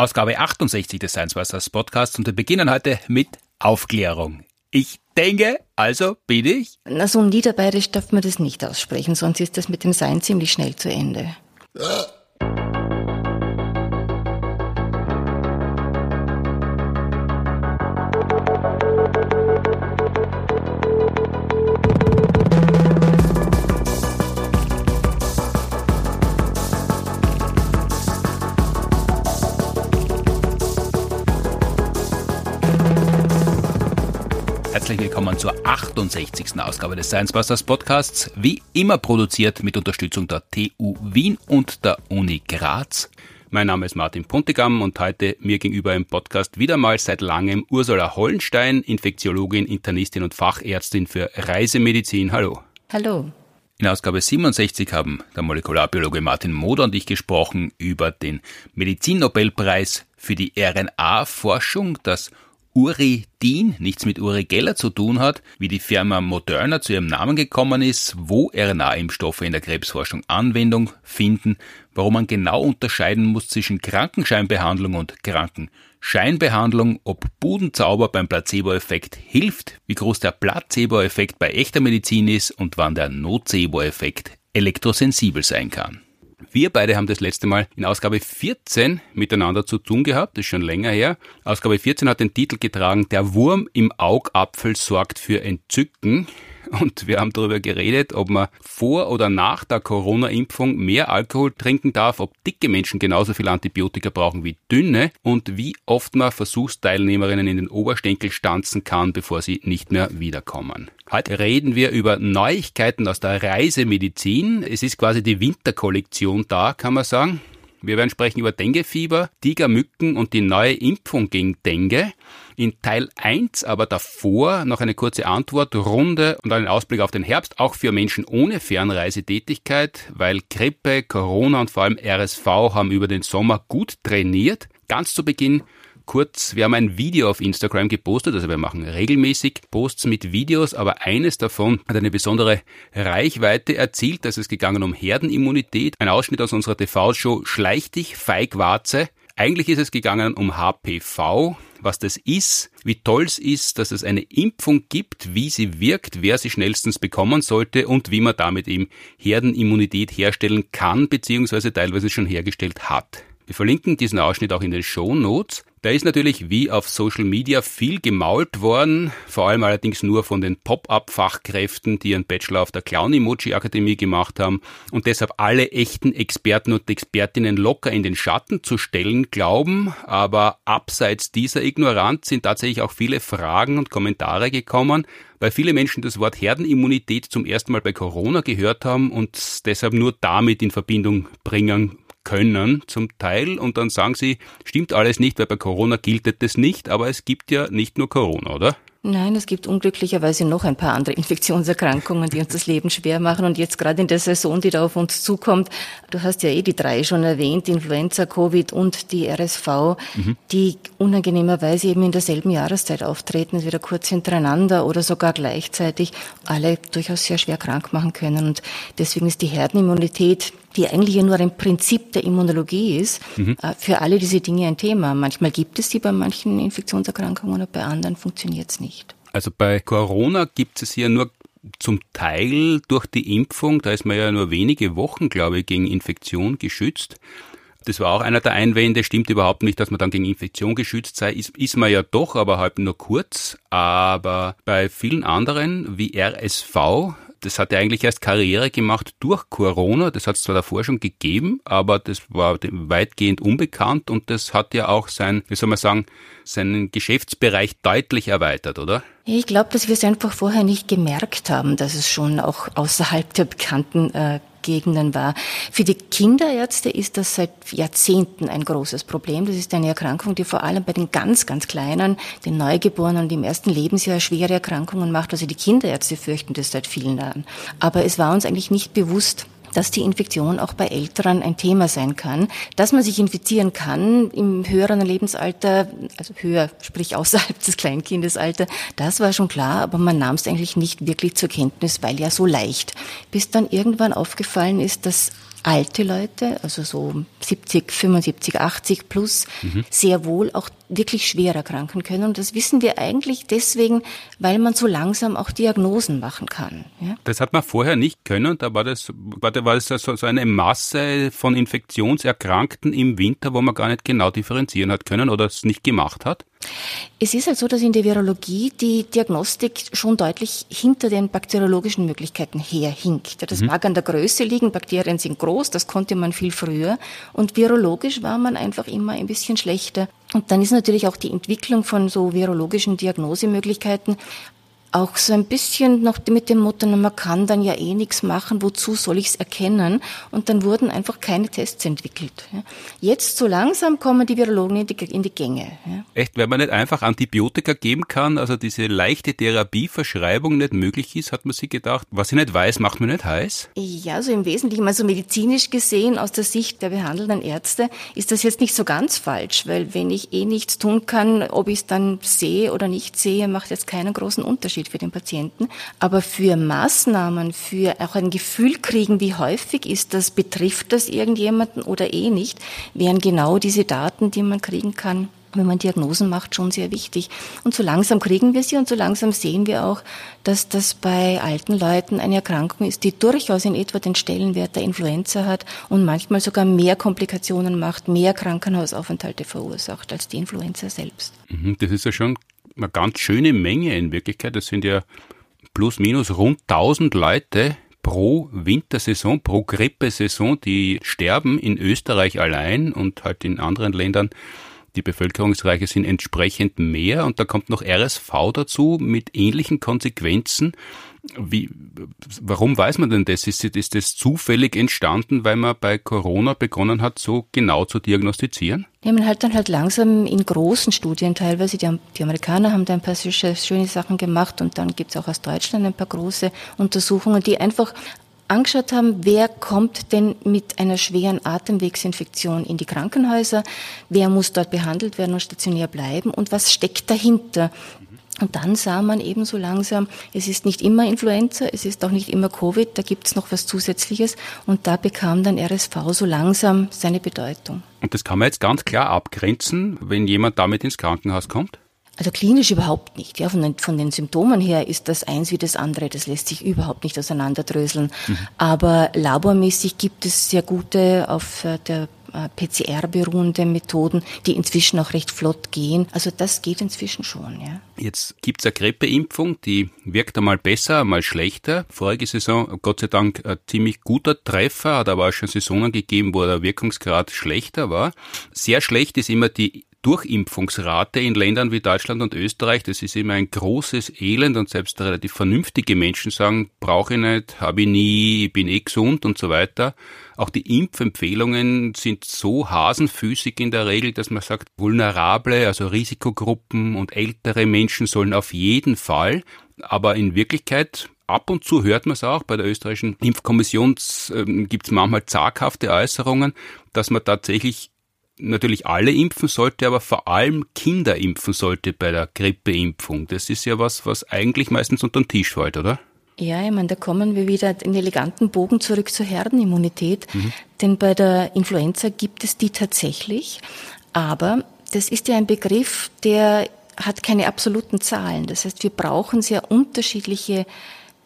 Ausgabe 68 des Science Busters Podcasts und wir beginnen heute mit Aufklärung. Ich denke, also bin ich. Na, so niederbayerisch darf man das nicht aussprechen, sonst ist das mit dem Sein ziemlich schnell zu Ende. 68. Ausgabe des Science Busters Podcasts, wie immer produziert mit Unterstützung der TU Wien und der Uni Graz. Mein Name ist Martin Puntigam und heute mir gegenüber im Podcast wieder mal seit langem Ursula Hollenstein, Infektiologin, Internistin und Fachärztin für Reisemedizin. Hallo. Hallo. In Ausgabe 67 haben der Molekularbiologe Martin Moder und ich gesprochen über den Medizinnobelpreis für die RNA-Forschung, das Uridin nichts mit Uri Geller zu tun hat, wie die Firma Moderna zu ihrem Namen gekommen ist, wo RNA-Impfstoffe in der Krebsforschung Anwendung finden, warum man genau unterscheiden muss zwischen Krankenscheinbehandlung und Krankenscheinbehandlung, ob Budenzauber beim Placebo-Effekt hilft, wie groß der Placebo-Effekt bei echter Medizin ist und wann der Nocebo-Effekt elektrosensibel sein kann. Wir beide haben das letzte Mal in Ausgabe 14 miteinander zu tun gehabt, das ist schon länger her. Ausgabe 14 hat den Titel getragen, Der Wurm im Augapfel sorgt für Entzücken. Und wir haben darüber geredet, ob man vor oder nach der Corona-Impfung mehr Alkohol trinken darf, ob dicke Menschen genauso viel Antibiotika brauchen wie dünne und wie oft man Versuchsteilnehmerinnen in den Oberschenkel stanzen kann, bevor sie nicht mehr wiederkommen. Heute reden wir über Neuigkeiten aus der Reisemedizin. Es ist quasi die Winterkollektion da, kann man sagen. Wir werden sprechen über Denguefieber, Tigermücken und die neue Impfung gegen Dengue. In Teil 1 aber davor noch eine kurze Antwortrunde und einen Ausblick auf den Herbst, auch für Menschen ohne Fernreisetätigkeit, weil Grippe, Corona und vor allem RSV haben über den Sommer gut trainiert. Ganz zu Beginn kurz, wir haben ein Video auf Instagram gepostet, also wir machen regelmäßig Posts mit Videos, aber eines davon hat eine besondere Reichweite erzielt. Da ist es gegangen um Herdenimmunität. Ein Ausschnitt aus unserer TV-Show Schleich dich, Feigwarze. Eigentlich ist es gegangen um HPV, was das ist, wie toll es ist, dass es eine Impfung gibt, wie sie wirkt, wer sie schnellstens bekommen sollte und wie man damit eben Herdenimmunität herstellen kann, beziehungsweise teilweise schon hergestellt hat. Wir verlinken diesen Ausschnitt auch in den Show Notes. Da ist natürlich wie auf Social Media viel gemault worden, vor allem allerdings nur von den Pop-up-Fachkräften, die ihren Bachelor auf der Clown-Emoji-Akademie gemacht haben und deshalb alle echten Experten und Expertinnen locker in den Schatten zu stellen glauben. Aber abseits dieser Ignoranz sind tatsächlich auch viele Fragen und Kommentare gekommen, weil viele Menschen das Wort Herdenimmunität zum ersten Mal bei Corona gehört haben und deshalb nur damit in Verbindung bringen können zum Teil und dann sagen sie, stimmt alles nicht, weil bei Corona gilt das nicht, aber es gibt ja nicht nur Corona, oder? Nein, es gibt unglücklicherweise noch ein paar andere Infektionserkrankungen, die uns das Leben schwer machen. Und jetzt gerade in der Saison, die da auf uns zukommt, du hast ja eh die drei schon erwähnt, Influenza, Covid und die RSV, mhm. die unangenehmerweise eben in derselben Jahreszeit auftreten, entweder kurz hintereinander oder sogar gleichzeitig, alle durchaus sehr schwer krank machen können. Und deswegen ist die Herdenimmunität die eigentlich ja nur ein Prinzip der Immunologie ist, mhm. Äh, für alle diese Dinge ein Thema. Manchmal gibt es die bei manchen Infektionserkrankungen und bei anderen funktioniert es nicht. Also bei Corona gibt es hier nur zum Teil durch die Impfung, da ist man ja nur wenige Wochen, glaube ich, gegen Infektion geschützt. Das war auch einer der Einwände, stimmt überhaupt nicht, dass man dann gegen Infektion geschützt sei. Ist, ist man ja doch, aber halt nur kurz. Aber bei vielen anderen, wie RSV, das hat ja eigentlich erst Karriere gemacht durch Corona. Das hat es zwar davor schon gegeben, aber das war weitgehend unbekannt und das hat ja auch sein, wie soll man sagen, seinen Geschäftsbereich deutlich erweitert, oder? Ich glaube, dass wir es einfach vorher nicht gemerkt haben, dass es schon auch außerhalb der bekannten äh, Gegenden war. Für die Kinderärzte ist das seit Jahrzehnten ein großes Problem. Das ist eine Erkrankung, die vor allem bei den ganz, ganz Kleinen, den Neugeborenen und im ersten Lebensjahr schwere Erkrankungen macht. Also die Kinderärzte fürchten das seit vielen Jahren. Aber es war uns eigentlich nicht bewusst, dass die Infektion auch bei Älteren ein Thema sein kann, dass man sich infizieren kann im höheren Lebensalter, also höher, sprich außerhalb des Kleinkindesalter, das war schon klar, aber man nahm es eigentlich nicht wirklich zur Kenntnis, weil ja so leicht. Bis dann irgendwann aufgefallen ist, dass alte Leute, also so 70, 75, 80 plus, mhm. sehr wohl auch wirklich schwer erkranken können. Und das wissen wir eigentlich deswegen, weil man so langsam auch Diagnosen machen kann. Ja? Das hat man vorher nicht können. Da war das, war, da war das so, so eine Masse von Infektionserkrankten im Winter, wo man gar nicht genau differenzieren hat können oder es nicht gemacht hat. Es ist halt so, dass in der Virologie die Diagnostik schon deutlich hinter den bakteriologischen Möglichkeiten herhinkt. Das mhm. mag an der Größe liegen, Bakterien sind groß, das konnte man viel früher. Und virologisch war man einfach immer ein bisschen schlechter. Und dann ist natürlich auch die Entwicklung von so virologischen Diagnosemöglichkeiten auch so ein bisschen noch mit dem Motto, man kann dann ja eh nichts machen, wozu soll ich es erkennen? Und dann wurden einfach keine Tests entwickelt. Jetzt so langsam kommen die Virologen in die, in die Gänge. Echt, wenn man nicht einfach Antibiotika geben kann, also diese leichte Therapieverschreibung nicht möglich ist, hat man sich gedacht, was ich nicht weiß, macht man nicht heiß? Ja, so im Wesentlichen, also medizinisch gesehen, aus der Sicht der behandelnden Ärzte, ist das jetzt nicht so ganz falsch, weil wenn ich eh nichts tun kann, ob ich es dann sehe oder nicht sehe, macht jetzt keinen großen Unterschied. Unterschied für den Patienten. Aber für Maßnahmen, für auch ein Gefühl kriegen, wie häufig ist das, betrifft das irgendjemanden oder eh nicht, wären genau diese Daten, die man kriegen kann, wenn man Diagnosen macht, schon sehr wichtig. Und so langsam kriegen wir sie und so langsam sehen wir auch, dass das bei alten Leuten eine Erkrankung ist, die durchaus in etwa den Stellenwert der Influenza hat und manchmal sogar mehr Komplikationen macht, mehr Krankenhausaufenthalte verursacht als die Influenza selbst. Mhm, das ist ja schon eine ganz schöne Menge in Wirklichkeit. Das sind ja plus minus rund 1000 Leute pro Wintersaison, pro Grippesaison, die sterben in Österreich allein und halt in anderen Ländern. Die Bevölkerungsreiche sind entsprechend mehr und da kommt noch RSV dazu mit ähnlichen Konsequenzen. Wie, warum weiß man denn das? Ist, ist das zufällig entstanden, weil man bei Corona begonnen hat, so genau zu diagnostizieren? Ja, man hat dann halt langsam in großen Studien teilweise, die, die Amerikaner haben da ein paar schöne Sachen gemacht und dann gibt es auch aus Deutschland ein paar große Untersuchungen, die einfach angeschaut haben, wer kommt denn mit einer schweren Atemwegsinfektion in die Krankenhäuser, wer muss dort behandelt werden und stationär bleiben und was steckt dahinter. Und dann sah man eben so langsam, es ist nicht immer Influenza, es ist auch nicht immer Covid, da gibt es noch was Zusätzliches und da bekam dann RSV so langsam seine Bedeutung. Und das kann man jetzt ganz klar abgrenzen, wenn jemand damit ins Krankenhaus kommt? Also klinisch überhaupt nicht. Ja, von, den, von den Symptomen her ist das eins wie das andere. Das lässt sich überhaupt nicht auseinanderdröseln. Mhm. Aber labormäßig gibt es sehr gute auf äh, der äh, PCR beruhende Methoden, die inzwischen auch recht flott gehen. Also das geht inzwischen schon, ja. Jetzt gibt's eine Grippeimpfung, die wirkt einmal besser, einmal schlechter. Vorige Saison, Gott sei Dank, ein ziemlich guter Treffer, hat aber auch schon Saisonen gegeben, wo der Wirkungsgrad schlechter war. Sehr schlecht ist immer die Durchimpfungsrate in Ländern wie Deutschland und Österreich, das ist immer ein großes Elend und selbst relativ vernünftige Menschen sagen, brauche ich nicht, habe ich nie, ich bin eh gesund und so weiter. Auch die Impfempfehlungen sind so hasenfüßig in der Regel, dass man sagt, vulnerable, also Risikogruppen und ältere Menschen sollen auf jeden Fall, aber in Wirklichkeit ab und zu hört man es auch, bei der österreichischen Impfkommission äh, gibt es manchmal zaghafte Äußerungen, dass man tatsächlich natürlich alle impfen sollte, aber vor allem Kinder impfen sollte bei der Grippeimpfung. Das ist ja was, was eigentlich meistens unter den Tisch fällt, oder? Ja, ich meine, da kommen wir wieder in eleganten Bogen zurück zur Herdenimmunität. Mhm. Denn bei der Influenza gibt es die tatsächlich. Aber das ist ja ein Begriff, der hat keine absoluten Zahlen. Das heißt, wir brauchen sehr unterschiedliche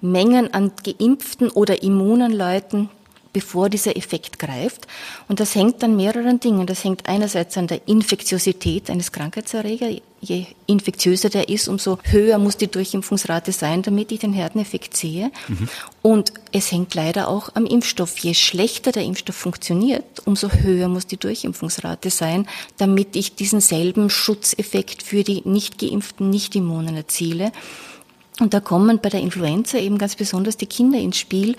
Mengen an geimpften oder immunen Leuten, bevor dieser Effekt greift. Und das hängt an mehreren Dingen. Das hängt einerseits an der Infektiosität eines Krankheitserregers. Je infektiöser der ist, umso höher muss die Durchimpfungsrate sein, damit ich den Herdeneffekt sehe. Mhm. Und es hängt leider auch am Impfstoff. Je schlechter der Impfstoff funktioniert, umso höher muss die Durchimpfungsrate sein, damit ich diesen selben Schutzeffekt für die nicht geimpften Nicht-Immunen erziele. Und da kommen bei der Influenza eben ganz besonders die Kinder ins Spiel,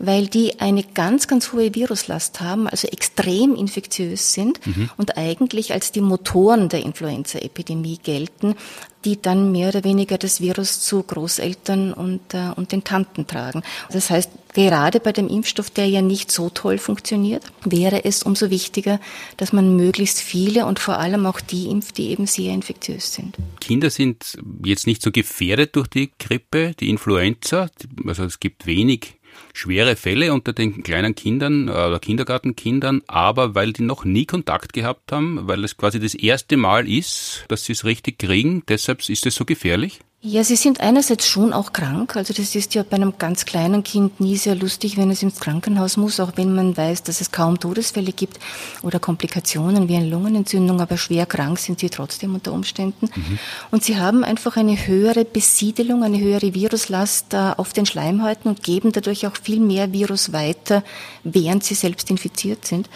weil die eine ganz, ganz hohe Viruslast haben, also extrem infektiös sind mhm. und eigentlich als die Motoren der Influenza-Epidemie gelten, die dann mehr oder weniger das Virus zu Großeltern und, äh, und den Tanten tragen. Das heißt, gerade bei dem Impfstoff, der ja nicht so toll funktioniert, wäre es umso wichtiger, dass man möglichst viele und vor allem auch die impft, die eben sehr infektiös sind. Kinder sind jetzt nicht so gefährdet durch die Grippe, die Influenza. Also es gibt wenig schwere Fälle unter den kleinen Kindern äh, oder Kindergartenkindern, aber weil die noch nie Kontakt gehabt haben, weil es quasi das erste Mal ist, dass sie es richtig kriegen, deshalb ist es so gefährlich? Ja, sie sind einerseits schon auch krank. Also das ist ja bei einem ganz kleinen Kind nie sehr lustig, wenn es ins Krankenhaus muss, auch wenn man weiß, dass es kaum Todesfälle gibt oder Komplikationen wie eine Lungenentzündung, aber schwer krank sind sie trotzdem unter Umständen. Mhm. Und sie haben einfach eine höhere Besiedelung, eine höhere Viruslast auf den Schleimhäuten und geben dadurch auch viel mehr Virus weiter, während sie selbst infiziert sind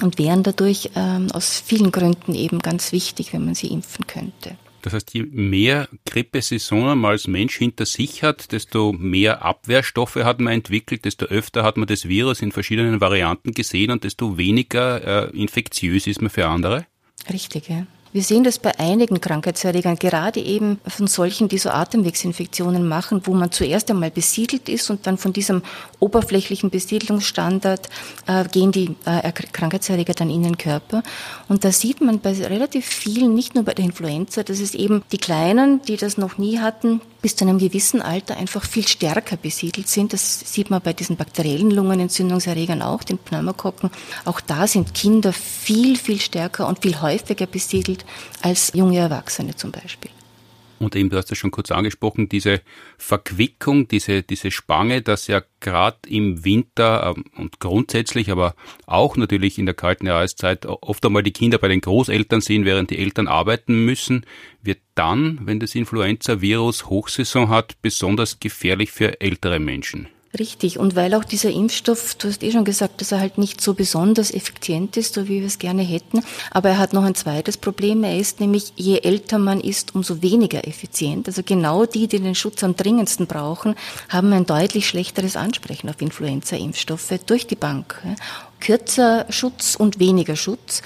und wären dadurch ähm, aus vielen Gründen eben ganz wichtig, wenn man sie impfen könnte. Das heißt, je mehr Grippesaisonen man als Mensch hinter sich hat, desto mehr Abwehrstoffe hat man entwickelt, desto öfter hat man das Virus in verschiedenen Varianten gesehen und desto weniger äh, infektiös ist man für andere. Richtig, ja. Wir sehen das bei einigen Krankheitserregern, gerade eben von solchen, die so Atemwegsinfektionen machen, wo man zuerst einmal besiedelt ist und dann von diesem oberflächlichen Besiedelungsstandard äh, gehen die äh, Krankheitserreger dann in den Körper. Und da sieht man bei relativ vielen, nicht nur bei der Influenza, dass es eben die Kleinen, die das noch nie hatten, bis zu einem gewissen Alter einfach viel stärker besiedelt sind. Das sieht man bei diesen bakteriellen Lungenentzündungserregern auch, den Pneumokokken. Auch da sind Kinder viel, viel stärker und viel häufiger besiedelt als junge Erwachsene zum Beispiel. Und eben, du hast ja schon kurz angesprochen, diese Verquickung, diese, diese Spange, dass ja gerade im Winter ähm, und grundsätzlich, aber auch natürlich in der kalten Jahreszeit oft einmal die Kinder bei den Großeltern sind, während die Eltern arbeiten müssen, wird dann, wenn das Influenza-Virus Hochsaison hat, besonders gefährlich für ältere Menschen. Richtig. Und weil auch dieser Impfstoff, du hast eh schon gesagt, dass er halt nicht so besonders effizient ist, so wie wir es gerne hätten. Aber er hat noch ein zweites Problem. Er ist nämlich, je älter man ist, umso weniger effizient. Also genau die, die den Schutz am dringendsten brauchen, haben ein deutlich schlechteres Ansprechen auf Influenza-Impfstoffe durch die Bank. Kürzer Schutz und weniger Schutz.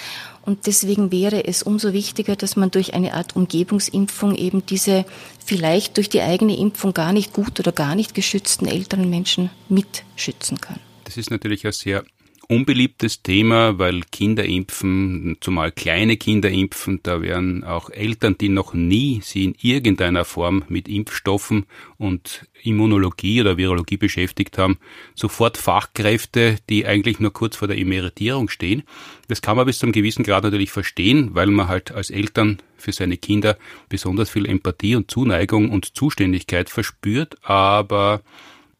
Und deswegen wäre es umso wichtiger, dass man durch eine Art Umgebungsimpfung eben diese vielleicht durch die eigene Impfung gar nicht gut oder gar nicht geschützten älteren Menschen mitschützen kann. Das ist natürlich ein sehr unbeliebtes Thema, weil Kinder impfen, zumal kleine Kinder impfen, da werden auch Eltern, die noch nie sie in irgendeiner Form mit Impfstoffen und Immunologie oder Virologie beschäftigt haben, sofort Fachkräfte, die eigentlich nur kurz vor der Emeritierung stehen. Das kann man bis zu einem gewissen Grad natürlich verstehen, weil man halt als Eltern für seine Kinder besonders viel Empathie und Zuneigung und Zuständigkeit verspürt, aber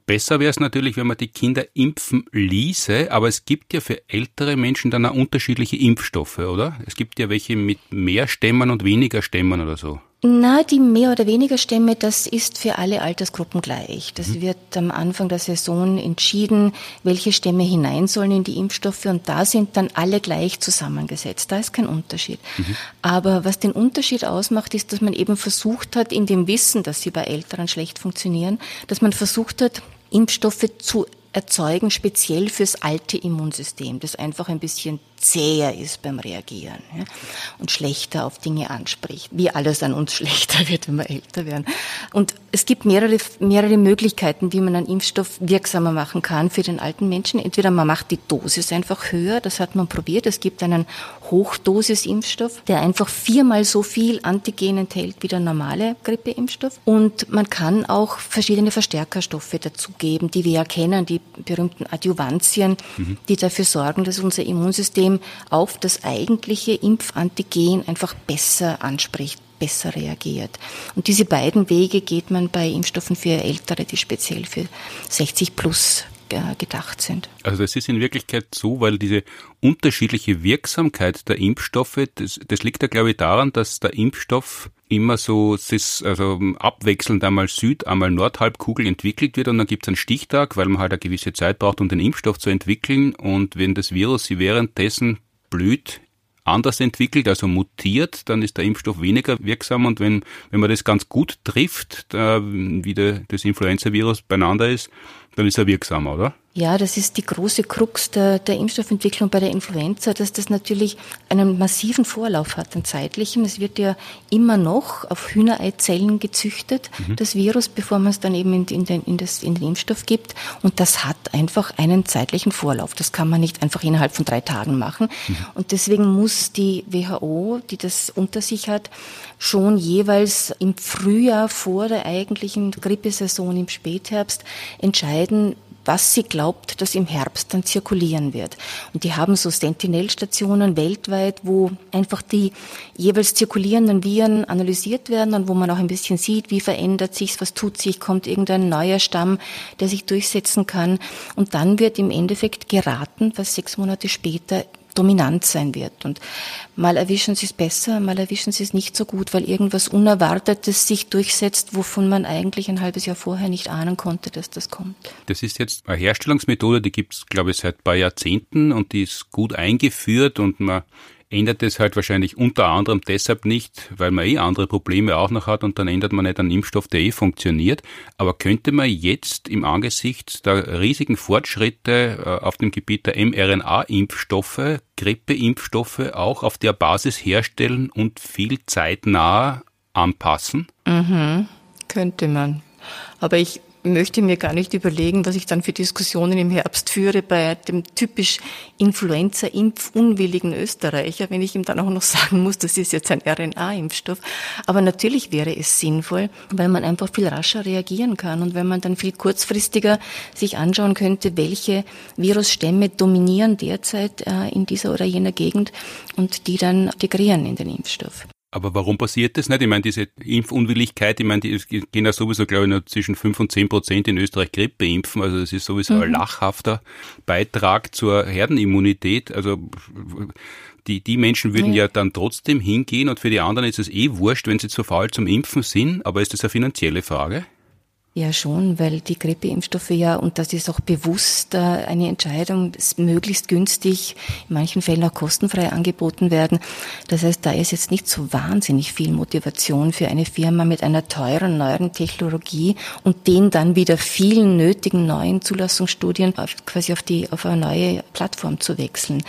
Besser wäre es natürlich, wenn man die Kinder impfen ließe, aber es gibt ja für ältere Menschen dann auch unterschiedliche Impfstoffe, oder? Es gibt ja welche mit mehr Stämmen und weniger Stämmen oder so. Na, die mehr oder weniger Stämme, das ist für alle Altersgruppen gleich. Das mhm. wird am Anfang der Saison entschieden, welche Stämme hinein sollen in die Impfstoffe und da sind dann alle gleich zusammengesetzt. Da ist kein Unterschied. Mhm. Aber was den Unterschied ausmacht, ist, dass man eben versucht hat, in dem Wissen, dass sie bei Älteren schlecht funktionieren, dass man versucht hat, Impfstoffe zu erzeugen, speziell fürs alte Immunsystem, das einfach ein bisschen zäher ist beim Reagieren ja, und schlechter auf Dinge anspricht, wie alles an uns schlechter wird, wenn wir älter werden. Und es gibt mehrere, mehrere Möglichkeiten, wie man einen Impfstoff wirksamer machen kann für den alten Menschen. Entweder man macht die Dosis einfach höher, das hat man probiert. Es gibt einen Hochdosis-Impfstoff, der einfach viermal so viel Antigen enthält wie der normale Grippeimpfstoff. Und man kann auch verschiedene Verstärkerstoffe dazugeben, die wir ja kennen, die berühmten Adjuvantien, mhm. die dafür sorgen, dass unser Immunsystem auf das eigentliche Impfantigen einfach besser anspricht besser reagiert. Und diese beiden Wege geht man bei Impfstoffen für Ältere, die speziell für 60 plus gedacht sind. Also das ist in Wirklichkeit so, weil diese unterschiedliche Wirksamkeit der Impfstoffe, das, das liegt ja glaube ich daran, dass der Impfstoff immer so also abwechselnd einmal Süd, einmal Nordhalbkugel entwickelt wird und dann gibt es einen Stichtag, weil man halt eine gewisse Zeit braucht, um den Impfstoff zu entwickeln und wenn das Virus sie währenddessen blüht, anders entwickelt, also mutiert, dann ist der Impfstoff weniger wirksam und wenn, wenn man das ganz gut trifft, da, wie der, das Influenza-Virus beieinander ist, dann ist er wirksamer, oder? Ja, das ist die große Krux der, der Impfstoffentwicklung bei der Influenza, dass das natürlich einen massiven Vorlauf hat, einen zeitlichen. Es wird ja immer noch auf Hühnereizellen gezüchtet, mhm. das Virus, bevor man es dann eben in, in, den, in, das, in den Impfstoff gibt. Und das hat einfach einen zeitlichen Vorlauf. Das kann man nicht einfach innerhalb von drei Tagen machen. Mhm. Und deswegen muss die WHO, die das unter sich hat, schon jeweils im Frühjahr vor der eigentlichen Grippesaison im Spätherbst entscheiden, was sie glaubt, dass im Herbst dann zirkulieren wird. Und die haben so Sentinel-Stationen weltweit, wo einfach die jeweils zirkulierenden Viren analysiert werden und wo man auch ein bisschen sieht, wie verändert sich, was tut sich, kommt irgendein neuer Stamm, der sich durchsetzen kann. Und dann wird im Endeffekt geraten, was sechs Monate später dominant sein wird. Und mal erwischen sie es besser, mal erwischen sie es nicht so gut, weil irgendwas Unerwartetes sich durchsetzt, wovon man eigentlich ein halbes Jahr vorher nicht ahnen konnte, dass das kommt. Das ist jetzt eine Herstellungsmethode, die gibt es, glaube ich, seit ein paar Jahrzehnten und die ist gut eingeführt und man ändert es halt wahrscheinlich unter anderem deshalb nicht, weil man eh andere Probleme auch noch hat und dann ändert man nicht einen Impfstoff, der eh funktioniert. Aber könnte man jetzt im Angesicht der riesigen Fortschritte äh, auf dem Gebiet der mRNA-Impfstoffe, Grippeimpfstoffe auch auf der Basis herstellen und viel zeitnah anpassen? Mhm, könnte man. Aber ich möchte mir gar nicht überlegen, was ich dann für Diskussionen im Herbst führe bei dem typisch Influenza-impfunwilligen Österreicher, wenn ich ihm dann auch noch sagen muss, das ist jetzt ein RNA-Impfstoff. Aber natürlich wäre es sinnvoll, weil man einfach viel rascher reagieren kann und wenn man dann viel kurzfristiger sich anschauen könnte, welche Virusstämme dominieren derzeit äh, in dieser oder jener Gegend und die dann integrieren in den Impfstoff. Aber warum passiert das nicht? Ich meine, diese Impfunwilligkeit, ich meine, die gehen ja sowieso, glaube ich, nur zwischen 5 und 10 Prozent in Österreich Grippe impfen. Also das ist sowieso mhm. ein lachhafter Beitrag zur Herdenimmunität. Also die, die Menschen würden ja. ja dann trotzdem hingehen und für die anderen ist es eh wurscht, wenn sie zu faul zum Impfen sind. Aber ist das eine finanzielle Frage? Ja, schon, weil die Grippeimpfstoffe ja, und das ist auch bewusst äh, eine Entscheidung, möglichst günstig, in manchen Fällen auch kostenfrei angeboten werden. Das heißt, da ist jetzt nicht so wahnsinnig viel Motivation für eine Firma mit einer teuren, neueren Technologie und den dann wieder vielen nötigen neuen Zulassungsstudien quasi auf die, auf eine neue Plattform zu wechseln.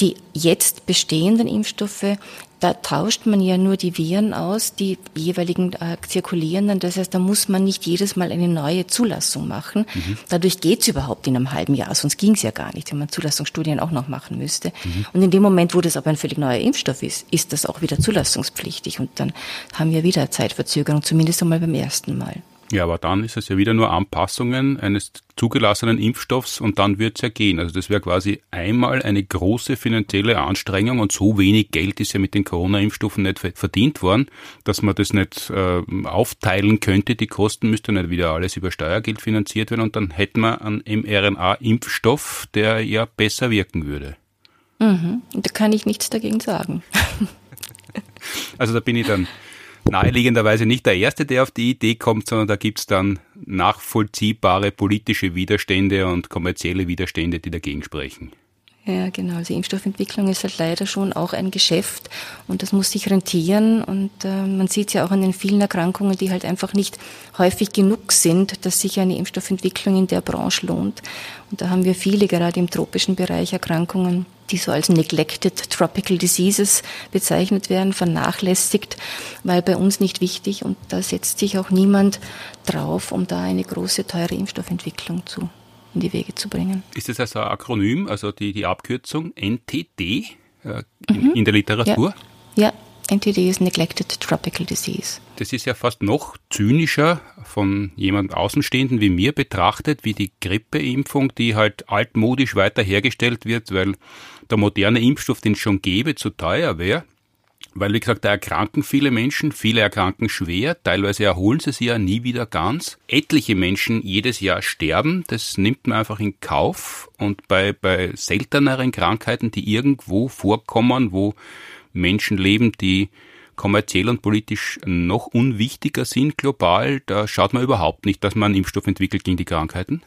Die jetzt bestehenden Impfstoffe da tauscht man ja nur die Viren aus, die jeweiligen äh, zirkulierenden. Das heißt, da muss man nicht jedes Mal eine neue Zulassung machen. Mhm. Dadurch geht's überhaupt in einem halben Jahr, sonst ging's ja gar nicht, wenn man Zulassungsstudien auch noch machen müsste. Mhm. Und in dem Moment, wo das aber ein völlig neuer Impfstoff ist, ist das auch wieder zulassungspflichtig. Und dann haben wir wieder Zeitverzögerung, zumindest einmal beim ersten Mal. Ja, aber dann ist es ja wieder nur Anpassungen eines zugelassenen Impfstoffs und dann wird es ja gehen. Also das wäre quasi einmal eine große finanzielle Anstrengung und so wenig Geld ist ja mit den Corona-Impfstoffen nicht verdient worden, dass man das nicht äh, aufteilen könnte. Die Kosten müsste nicht wieder alles über Steuergeld finanziert werden und dann hätten wir einen mRNA-Impfstoff, der ja besser wirken würde. Mhm. Da kann ich nichts dagegen sagen. also da bin ich dann naheliegenderweise nicht der Erste, der auf die Idee kommt, sondern da gibt's dann nachvollziehbare politische Widerstände und kommerzielle Widerstände, die dagegen sprechen. Ja, genau. Also Impfstoffentwicklung ist halt leider schon auch ein Geschäft und das muss sich rentieren und äh, man sieht ja auch an den vielen Erkrankungen, die halt einfach nicht häufig genug sind, dass sich eine Impfstoffentwicklung in der Branche lohnt. Und da haben wir viele, gerade im tropischen Bereich, Erkrankungen, die so als neglected tropical diseases bezeichnet werden, vernachlässigt, weil bei uns nicht wichtig und da setzt sich auch niemand drauf, um da eine große, teure Impfstoffentwicklung zu in die Wege zu bringen. Ist das also ein Akronym, also die, die Abkürzung NTD äh, in, mhm. in, der Literatur? Ja. ja. NTD ist Neglected Tropical Disease. Das ist ja fast noch zynischer von jemand Außenstehenden wie mir betrachtet, wie die Grippeimpfung, die halt altmodisch weiter hergestellt wird, weil der moderne Impfstoff, den es schon gäbe, zu teuer wäre. Weil, wie gesagt, da erkranken viele Menschen, viele erkranken schwer, teilweise erholen sie sich ja nie wieder ganz. Etliche Menschen jedes Jahr sterben, das nimmt man einfach in Kauf. Und bei, bei selteneren Krankheiten, die irgendwo vorkommen, wo Menschen leben, die kommerziell und politisch noch unwichtiger sind global, da schaut man überhaupt nicht, dass man einen Impfstoff entwickelt gegen die Krankheiten.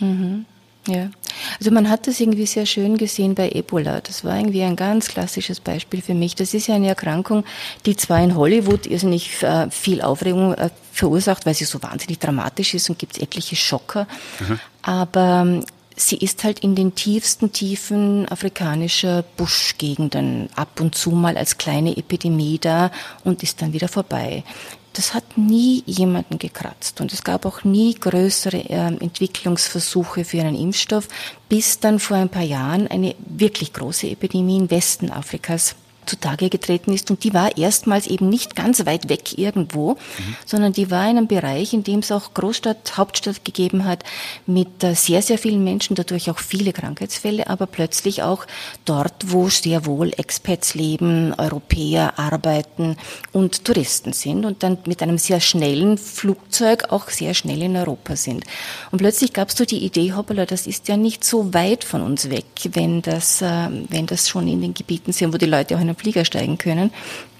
Mhm. Ja, also man hat das irgendwie sehr schön gesehen bei Ebola. Das war irgendwie ein ganz klassisches Beispiel für mich. Das ist ja eine Erkrankung, die zwar in Hollywood irrsinnig äh, viel Aufregung äh, verursacht, weil sie so wahnsinnig dramatisch ist und gibt es etliche Schocker, mhm. aber ähm, sie ist halt in den tiefsten Tiefen afrikanischer Buschgegenden ab und zu mal als kleine Epidemie da und ist dann wieder vorbei das hat nie jemanden gekratzt und es gab auch nie größere äh, Entwicklungsversuche für einen Impfstoff, bis dann vor ein paar Jahren eine wirklich große Epidemie im Westen Afrikas zutage getreten ist. Und die war erstmals eben nicht ganz weit weg irgendwo, mhm. sondern die war in einem Bereich, in dem es auch Großstadt, Hauptstadt gegeben hat, mit äh, sehr, sehr vielen Menschen, dadurch auch viele Krankheitsfälle, aber plötzlich auch dort, wo sehr wohl Expats leben, Europäer arbeiten und Touristen sind und dann mit einem sehr schnellen Flugzeug auch sehr schnell in Europa sind. Und plötzlich gab es so die Idee, hoppala, das ist ja nicht so weit von uns weg, wenn das, äh, wenn das schon in den Gebieten sind, wo die Leute auch in einen Flieger steigen können.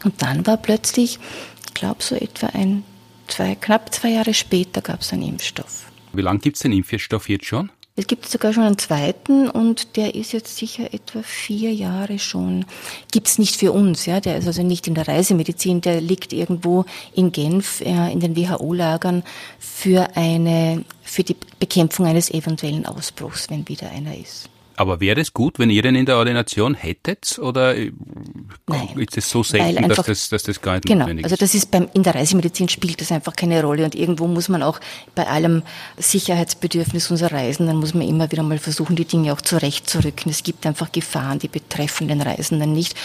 Und dann war plötzlich, ich glaube so etwa ein, zwei, knapp zwei Jahre später gab es einen Impfstoff. Wie lange gibt es den Impfstoff jetzt schon? Es gibt sogar schon einen zweiten und der ist jetzt sicher etwa vier Jahre schon. Gibt's nicht für uns, ja. Der ist also nicht in der Reisemedizin, der liegt irgendwo in Genf äh, in den WHO-Lagern für eine für die Bekämpfung eines eventuellen Ausbruchs, wenn wieder einer ist. Aber wäre es gut, wenn ihr den in der Ordination hättet oder Nein, ist es so selten, einfach, dass, das, dass das gar nicht genau, notwendig ist? Also das ist beim, in der Reisemedizin spielt das einfach keine Rolle und irgendwo muss man auch bei allem Sicherheitsbedürfnis unserer Reisenden muss man immer wieder mal versuchen, die Dinge auch zurechtzurücken. Es gibt einfach Gefahren, die betreffen den Reisenden nicht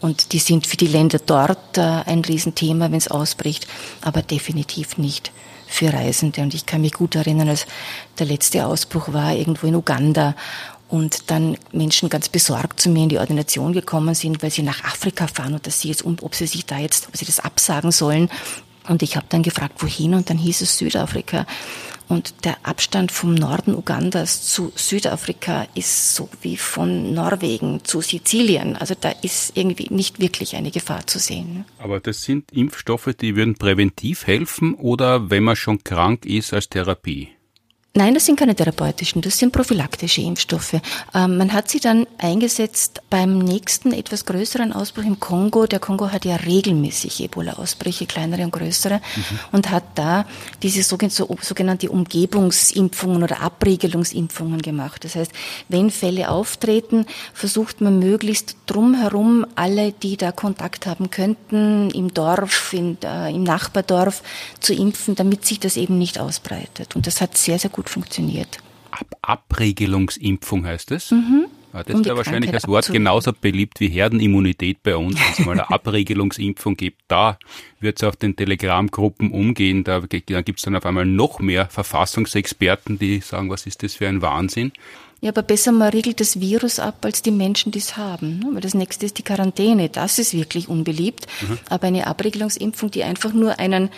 und die sind für die Länder dort äh, ein Riesenthema, wenn es ausbricht, aber definitiv nicht für Reisende. Und ich kann mich gut erinnern, als der letzte Ausbruch war irgendwo in Uganda und dann Menschen ganz besorgt zu mir in die Ordination gekommen sind, weil sie nach Afrika fahren und dass sie jetzt, ob sie sich da jetzt, ob sie das absagen sollen. Und ich habe dann gefragt, wohin? Und dann hieß es Südafrika. Und der Abstand vom Norden Ugandas zu Südafrika ist so wie von Norwegen zu Sizilien. Also da ist irgendwie nicht wirklich eine Gefahr zu sehen. Aber das sind Impfstoffe, die würden präventiv helfen oder wenn man schon krank ist als Therapie? Nein, das sind keine therapeutischen, das sind prophylaktische Impfstoffe. Ähm, man hat sie dann eingesetzt beim nächsten etwas größeren Ausbruch im Kongo. Der Kongo hat ja regelmäßig Ebola-Ausbrüche, kleinere und größere, mhm. und hat da diese sogenannte Umgebungsimpfungen oder Abriegelungsimpfungen gemacht. Das heißt, wenn Fälle auftreten, versucht man möglichst drumherum alle, die da Kontakt haben könnten, im Dorf, in, äh, im Nachbardorf zu impfen, damit sich das eben nicht ausbreitet. Und das hat sehr, sehr gut gut funktioniert. Ab Abregelungsimpfung heißt es? Mhm. Ja, das um ist ja wahrscheinlich das Wort genauso beliebt wie Herdenimmunität bei uns, wenn es mal eine Abregelungsimpfung gibt. Da wird es auf den Telegram-Gruppen umgehen. Da, da gibt es dann auf einmal noch mehr Verfassungsexperten, die sagen, was ist das für ein Wahnsinn. Ja, aber besser man regelt das Virus ab als die Menschen, die es haben. Ne? Weil das nächste ist die Quarantäne. Das ist wirklich unbeliebt. Mhm. Aber eine Abregelungsimpfung, die einfach nur einen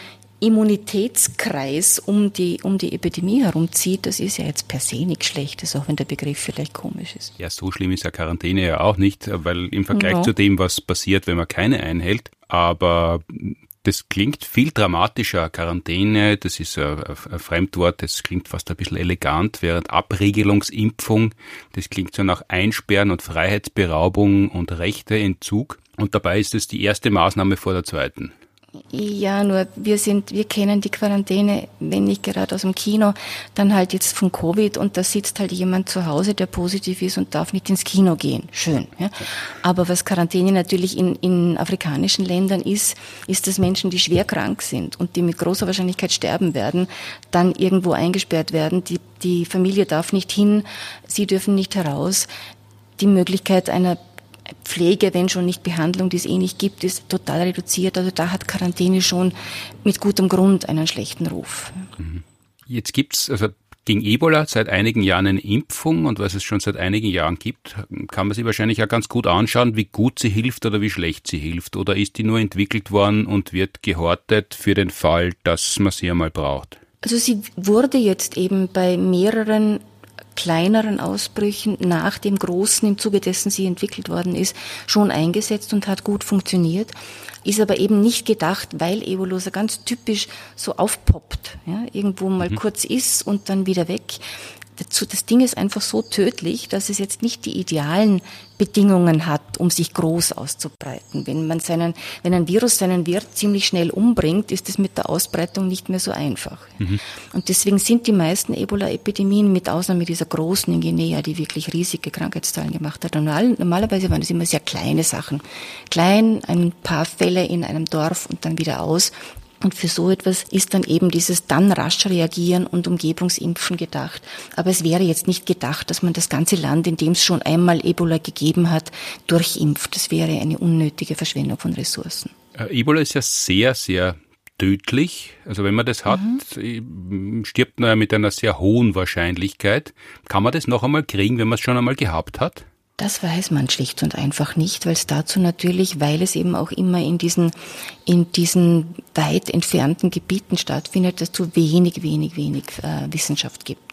Immunitätskreis um die, um die Epidemie herumzieht, das ist ja jetzt per se nichts Schlechtes, auch wenn der Begriff vielleicht komisch ist. Ja, so schlimm ist ja Quarantäne ja auch nicht, weil im Vergleich ja. zu dem, was passiert, wenn man keine einhält, aber das klingt viel dramatischer. Quarantäne, das ist ein, ein, Fremdwort, das klingt fast ein bisschen elegant, während Abregelungsimpfung, das klingt so nach Einsperren und Freiheitsberaubung und Rechteentzug. Und dabei ist es die erste Maßnahme vor der zweiten. Ja, nur wir sind, wir kennen die Quarantäne, wenn nicht gerade aus dem Kino, dann halt jetzt von Covid und da sitzt halt jemand zu Hause, der positiv ist und darf nicht ins Kino gehen. Schön. Ja? Aber was Quarantäne natürlich in, in afrikanischen Ländern ist, ist, dass Menschen, die schwer krank sind und die mit großer Wahrscheinlichkeit sterben werden, dann irgendwo eingesperrt werden. Die, die Familie darf nicht hin, sie dürfen nicht heraus. Die Möglichkeit einer Pflege, wenn schon nicht Behandlung, die es eh nicht gibt, ist total reduziert. Also da hat Quarantäne schon mit gutem Grund einen schlechten Ruf. Mhm. Jetzt gibt's also gegen Ebola seit einigen Jahren eine Impfung und was es schon seit einigen Jahren gibt, kann man sich wahrscheinlich auch ganz gut anschauen, wie gut sie hilft oder wie schlecht sie hilft. Oder ist die nur entwickelt worden und wird gehortet für den Fall, dass man sie einmal braucht? Also sie wurde jetzt eben bei mehreren kleineren Ausbrüchen nach dem großen, im Zuge dessen sie entwickelt worden ist, schon eingesetzt und hat gut funktioniert, ist aber eben nicht gedacht, weil Evolusa ganz typisch so aufpoppt, ja, irgendwo mal mhm. kurz ist und dann wieder weg, das Ding ist einfach so tödlich, dass es jetzt nicht die idealen Bedingungen hat, um sich groß auszubreiten. Wenn man seinen, wenn ein Virus seinen Wirt ziemlich schnell umbringt, ist es mit der Ausbreitung nicht mehr so einfach. Mhm. Und deswegen sind die meisten Ebola-Epidemien, mit Ausnahme dieser großen in Guinea, die wirklich riesige Krankheitszahlen gemacht hat, normalerweise waren das immer sehr kleine Sachen. Klein, ein paar Fälle in einem Dorf und dann wieder aus. Und für so etwas ist dann eben dieses dann rasch reagieren und Umgebungsimpfen gedacht. Aber es wäre jetzt nicht gedacht, dass man das ganze Land, in dem es schon einmal Ebola gegeben hat, durchimpft. Das wäre eine unnötige Verschwendung von Ressourcen. Äh, Ebola ist ja sehr, sehr tödlich. Also wenn man das hat, mhm. stirbt man ja mit einer sehr hohen Wahrscheinlichkeit. Kann man das noch einmal kriegen, wenn man es schon einmal gehabt hat? Das weiß man schlicht und einfach nicht, weil es dazu natürlich, weil es eben auch immer in diesen, in diesen weit entfernten Gebieten stattfindet, dazu wenig, wenig, wenig äh, Wissenschaft gibt.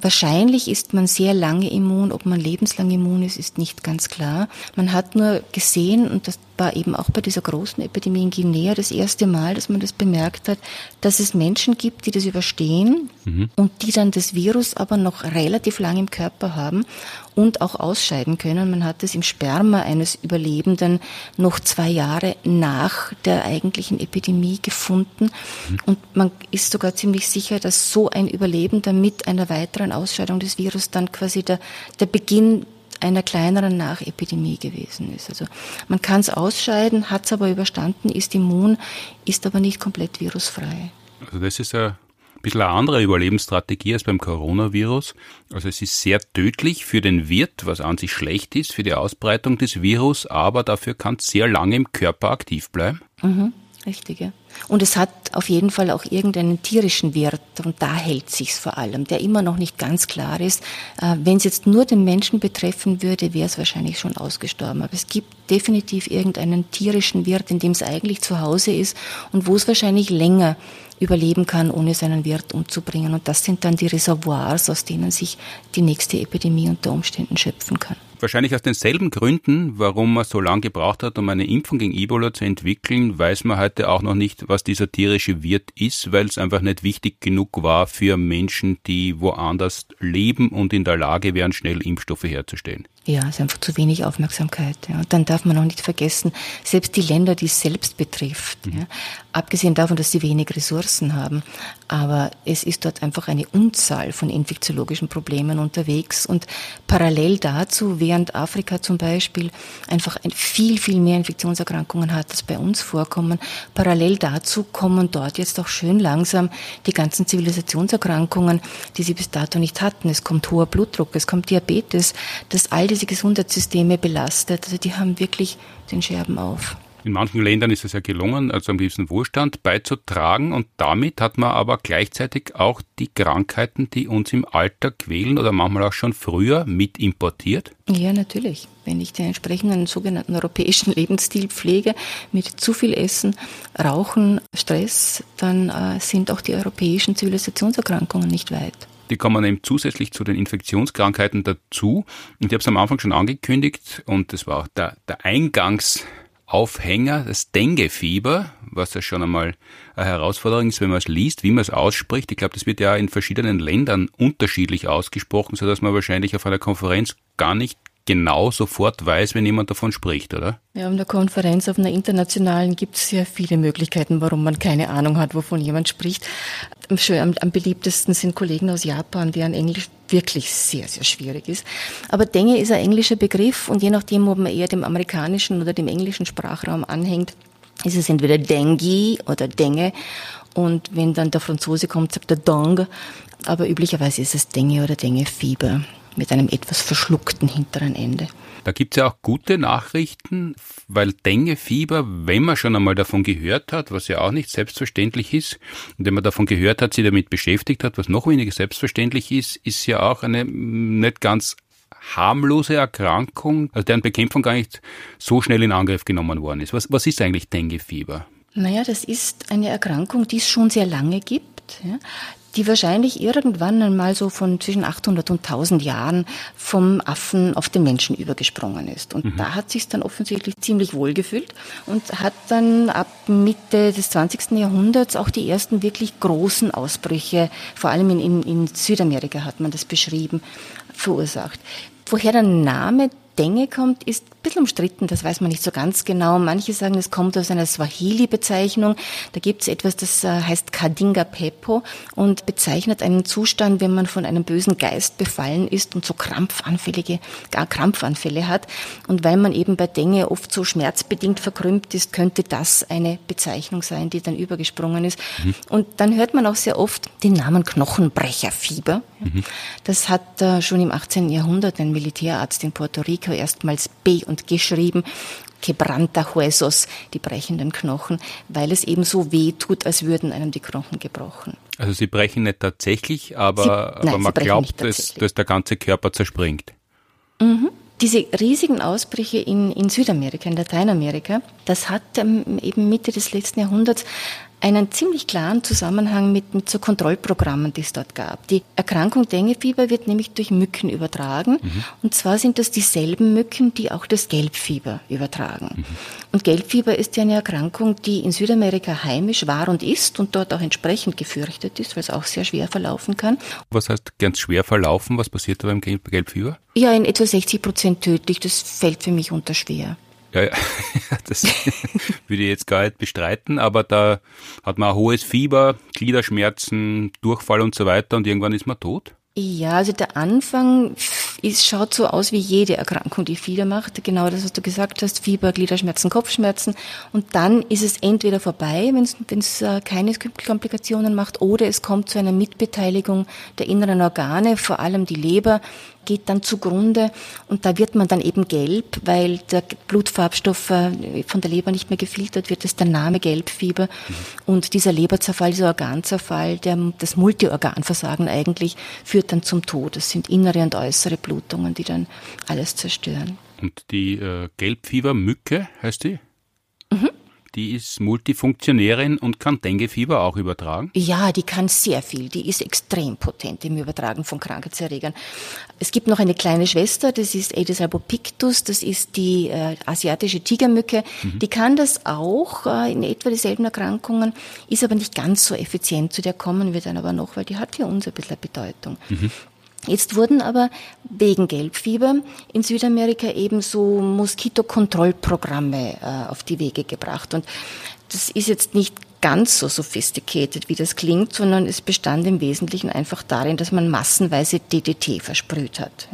Wahrscheinlich ist man sehr lange immun. Ob man lebenslang immun ist, ist nicht ganz klar. Man hat nur gesehen, und das war eben auch bei dieser großen Epidemie in Guinea das erste Mal, dass man das bemerkt hat, dass es Menschen gibt, die das überstehen mhm. und die dann das Virus aber noch relativ lang im Körper haben und auch ausscheiden können. Man hat es im Sperma eines Überlebenden noch zwei Jahre nach der eigentlichen Epidemie gefunden. Mhm. Und man ist sogar ziemlich sicher, dass so ein Überlebender mit einer weiteren Ausscheidung des Virus dann quasi der, der Beginn einer kleineren Nachepidemie gewesen ist. Also man kann es ausscheiden, hat es aber überstanden, ist immun, ist aber nicht komplett virusfrei. Also das ist ein bisschen eine andere Überlebensstrategie als beim Coronavirus. Also es ist sehr tödlich für den Wirt, was an sich schlecht ist für die Ausbreitung des Virus, aber dafür kann es sehr lange im Körper aktiv bleiben. Mhm. Richtig, ja. Und es hat auf jeden Fall auch irgendeinen tierischen Wert und da hält sich's vor allem, der immer noch nicht ganz klar ist. Äh, Wenn es jetzt nur den Menschen betreffen würde, wäre es wahrscheinlich schon ausgestorben. Aber es gibt definitiv irgendeinen tierischen Wert, in dem es eigentlich zu Hause ist und wo es wahrscheinlich länger überleben kann, ohne seinen Wirt umzubringen. Und das sind dann die Reservoirs, aus denen sich die nächste Epidemie unter Umständen schöpfen kann. Wahrscheinlich aus denselben Gründen, warum man so lange gebraucht hat, um eine Impfung gegen Ebola zu entwickeln, weiß man heute auch noch nicht, was dieser tierische Wirt ist, weil es einfach nicht wichtig genug war für Menschen, die woanders leben und in der Lage wären, schnell Impfstoffe herzustellen. Ja, es ist einfach zu wenig Aufmerksamkeit. Ja. Und dann darf man auch nicht vergessen, selbst die Länder, die es selbst betrifft, mhm. ja, abgesehen davon, dass sie wenig Ressourcen haben, aber es ist dort einfach eine Unzahl von infektiologischen Problemen unterwegs und parallel dazu, während Afrika zum Beispiel einfach viel, viel mehr Infektionserkrankungen hat, als bei uns vorkommen, parallel dazu kommen dort jetzt auch schön langsam die ganzen Zivilisationserkrankungen, die sie bis dato nicht hatten. Es kommt hoher Blutdruck, es kommt Diabetes, das all diese Gesundheitssysteme belastet. Also die haben wirklich den Scherben auf. In manchen Ländern ist es ja gelungen, also am gewissen Wohlstand beizutragen und damit hat man aber gleichzeitig auch die Krankheiten, die uns im Alter quälen oder manchmal auch schon früher mit importiert? Ja, natürlich. Wenn ich den entsprechenden sogenannten europäischen Lebensstil pflege, mit zu viel Essen, Rauchen, Stress, dann äh, sind auch die europäischen Zivilisationserkrankungen nicht weit. Die kommen eben zusätzlich zu den Infektionskrankheiten dazu. Und ich habe es am Anfang schon angekündigt und das war auch der, der Eingangs Aufhänger, das Dengue-Fieber, was ja schon einmal eine Herausforderung ist, wenn man es liest, wie man es ausspricht. Ich glaube, das wird ja in verschiedenen Ländern unterschiedlich ausgesprochen, sodass man wahrscheinlich auf einer Konferenz gar nicht genau sofort weiß, wenn jemand davon spricht, oder? Ja, auf der Konferenz, auf einer internationalen gibt es sehr viele Möglichkeiten, warum man keine Ahnung hat, wovon jemand spricht. Am, am beliebtesten sind Kollegen aus Japan, deren Englisch wirklich sehr, sehr schwierig ist. Aber Dengue ist ein englischer Begriff und je nachdem, ob man eher dem amerikanischen oder dem englischen Sprachraum anhängt, ist es entweder Dengue oder Dengue. Und wenn dann der Franzose kommt, sagt er Dong. Aber üblicherweise ist es Dengue oder Dengue-Fieber mit einem etwas verschluckten hinteren Ende. Da gibt es ja auch gute Nachrichten, weil Dengue-Fieber, wenn man schon einmal davon gehört hat, was ja auch nicht selbstverständlich ist, und wenn man davon gehört hat, sich damit beschäftigt hat, was noch weniger selbstverständlich ist, ist ja auch eine nicht ganz harmlose Erkrankung, also deren Bekämpfung gar nicht so schnell in Angriff genommen worden ist. Was, was ist eigentlich Dengue-Fieber? Naja, das ist eine Erkrankung, die es schon sehr lange gibt. Ja die wahrscheinlich irgendwann einmal so von zwischen 800 und 1000 Jahren vom Affen auf den Menschen übergesprungen ist. Und mhm. da hat sich dann offensichtlich ziemlich wohl gefühlt und hat dann ab Mitte des 20. Jahrhunderts auch die ersten wirklich großen Ausbrüche, vor allem in, in, in Südamerika hat man das beschrieben, verursacht. Woher der Name Dengue kommt, ist bisschen umstritten, das weiß man nicht so ganz genau. Manche sagen, es kommt aus einer Swahili-Bezeichnung. Da gibt es etwas, das äh, heißt Kadinga Pepo und bezeichnet einen Zustand, wenn man von einem bösen Geist befallen ist und so krampfanfällige, gar Krampfanfälle hat. Und weil man eben bei Dinge oft so schmerzbedingt verkrümmt ist, könnte das eine Bezeichnung sein, die dann übergesprungen ist. Mhm. Und dann hört man auch sehr oft den Namen Knochenbrecherfieber. Mhm. Das hat äh, schon im 18. Jahrhundert ein Militärarzt in Puerto Rico erstmals B und geschrieben. Quebranta Huesos, die brechenden Knochen, weil es eben so weh tut, als würden einem die Knochen gebrochen. Also sie brechen nicht tatsächlich, aber, sie, nein, aber man glaubt, dass, dass der ganze Körper zerspringt. Mhm. Diese riesigen Ausbrüche in, in Südamerika, in Lateinamerika, das hat ähm, eben Mitte des letzten Jahrhunderts einen ziemlich klaren Zusammenhang mit, mit so Kontrollprogrammen, die es dort gab. Die Erkrankung Dengefieber wird nämlich durch Mücken übertragen. Mhm. Und zwar sind das dieselben Mücken, die auch das Gelbfieber übertragen. Mhm. Und Gelbfieber ist ja eine Erkrankung, die in Südamerika heimisch war und ist und dort auch entsprechend gefürchtet ist, weil es auch sehr schwer verlaufen kann. Was heißt ganz schwer verlaufen? Was passiert da beim Gelbfieber? Ja, in etwa 60 Prozent tödlich. Das fällt für mich unter schwer. Ja, ja, das würde ich jetzt gar nicht bestreiten, aber da hat man ein hohes Fieber, Gliederschmerzen, Durchfall und so weiter und irgendwann ist man tot. Ja, also der Anfang ist, schaut so aus wie jede Erkrankung, die Fieber macht. Genau das, was du gesagt hast, Fieber, Gliederschmerzen, Kopfschmerzen. Und dann ist es entweder vorbei, wenn es äh, keine Komplikationen macht, oder es kommt zu einer Mitbeteiligung der inneren Organe, vor allem die Leber, geht dann zugrunde und da wird man dann eben gelb, weil der Blutfarbstoff äh, von der Leber nicht mehr gefiltert wird, das ist der Name Gelbfieber. Mhm. Und dieser Leberzerfall, dieser Organzerfall, der, das Multiorganversagen eigentlich, führt dann zum Tod. Das sind innere und äußere Blutungen, die dann alles zerstören. Und die äh, Gelbfiebermücke heißt die? Die ist Multifunktionärin und kann Denguefieber auch übertragen? Ja, die kann sehr viel. Die ist extrem potent im Übertragen von Krankheitserregern. Es gibt noch eine kleine Schwester, das ist Aedes albopictus, das ist die äh, asiatische Tigermücke. Mhm. Die kann das auch äh, in etwa dieselben Erkrankungen, ist aber nicht ganz so effizient. Zu der kommen wir dann aber noch, weil die hat ja uns ein bisschen Bedeutung. Mhm. Jetzt wurden aber wegen Gelbfieber in Südamerika eben so Moskitokontrollprogramme äh, auf die Wege gebracht. Und das ist jetzt nicht ganz so sophisticated, wie das klingt, sondern es bestand im Wesentlichen einfach darin, dass man massenweise DDT versprüht hat.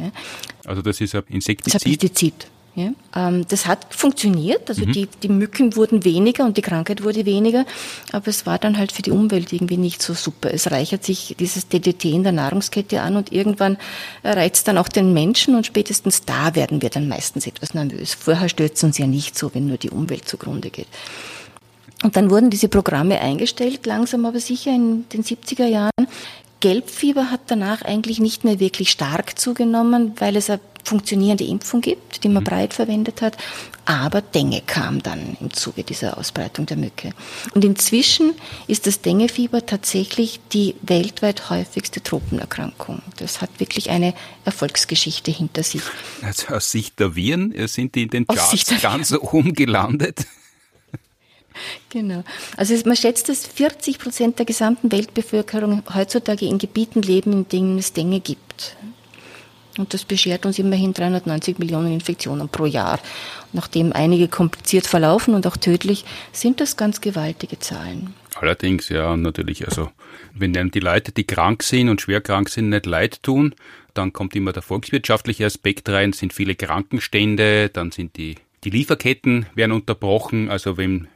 Also das ist ein Insektizid? Das ist ein Pestizid. Ja, ähm, das hat funktioniert, also mhm. die, die Mücken wurden weniger und die Krankheit wurde weniger, aber es war dann halt für die Umwelt irgendwie nicht so super. Es reichert sich dieses DDT in der Nahrungskette an und irgendwann reizt es dann auch den Menschen und spätestens da werden wir dann meistens etwas nervös. Vorher stört es uns ja nicht so, wenn nur die Umwelt zugrunde geht. Und dann wurden diese Programme eingestellt, langsam aber sicher in den 70er Jahren. Gelbfieber hat danach eigentlich nicht mehr wirklich stark zugenommen, weil es eine funktionierende Impfung gibt, die man mhm. breit verwendet hat. Aber Dengue kam dann im Zuge dieser Ausbreitung der Mücke. Und inzwischen ist das Denguefieber tatsächlich die weltweit häufigste Tropenerkrankung. Das hat wirklich eine Erfolgsgeschichte hinter sich. Also aus Sicht der Viren sind die in den Charts ganz oben gelandet. Genau. Also man schätzt, dass 40 Prozent der gesamten Weltbevölkerung heutzutage in Gebieten leben, in denen es Dinge gibt. Und das beschert uns immerhin 390 Millionen Infektionen pro Jahr. Nachdem einige kompliziert verlaufen und auch tödlich, sind das ganz gewaltige Zahlen. Allerdings, ja, natürlich, also wenn dann die Leute, die krank sind und schwer krank sind, nicht leid tun, dann kommt immer der volkswirtschaftliche Aspekt rein, sind viele Krankenstände, dann sind die, die Lieferketten werden unterbrochen, also wenn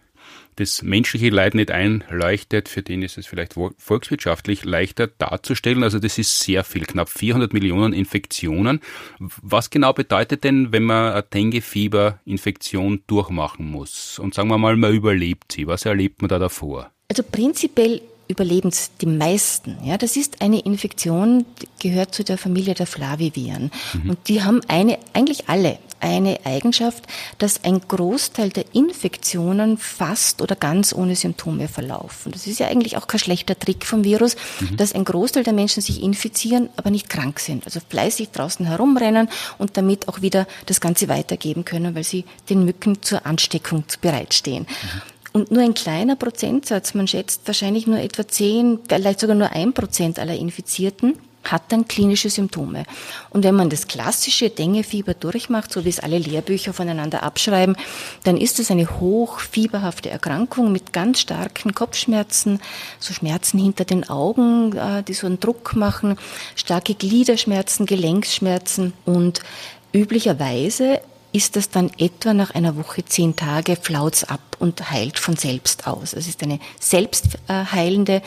das menschliche Leid nicht einleuchtet, für den ist es vielleicht volkswirtschaftlich leichter darzustellen. Also das ist sehr viel, knapp 400 Millionen Infektionen. Was genau bedeutet denn, wenn man eine Dengue-Fieber-Infektion durchmachen muss? Und sagen wir mal, man überlebt sie. Was erlebt man da davor? Also prinzipiell überleben es die meisten. Ja, das ist eine Infektion, gehört zu der Familie der Flaviviren. Mhm. Und die haben eine, eigentlich alle eine Eigenschaft, dass ein Großteil der Infektionen fast oder ganz ohne Symptome verlaufen. Das ist ja eigentlich auch kein schlechter Trick vom Virus, mhm. dass ein Großteil der Menschen sich infizieren, aber nicht krank sind. Also fleißig draußen herumrennen und damit auch wieder das Ganze weitergeben können, weil sie den Mücken zur Ansteckung bereitstehen. Mhm. Und nur ein kleiner Prozentsatz, man schätzt wahrscheinlich nur etwa 10, vielleicht sogar nur ein Prozent aller Infizierten, hat dann klinische Symptome. Und wenn man das klassische Dengefieber durchmacht, so wie es alle Lehrbücher voneinander abschreiben, dann ist es eine hochfieberhafte Erkrankung mit ganz starken Kopfschmerzen, so Schmerzen hinter den Augen, äh, die so einen Druck machen, starke Gliederschmerzen, Gelenksschmerzen und üblicherweise ist das dann etwa nach einer Woche, zehn Tage, flaut's ab und heilt von selbst aus. Es ist eine selbstheilende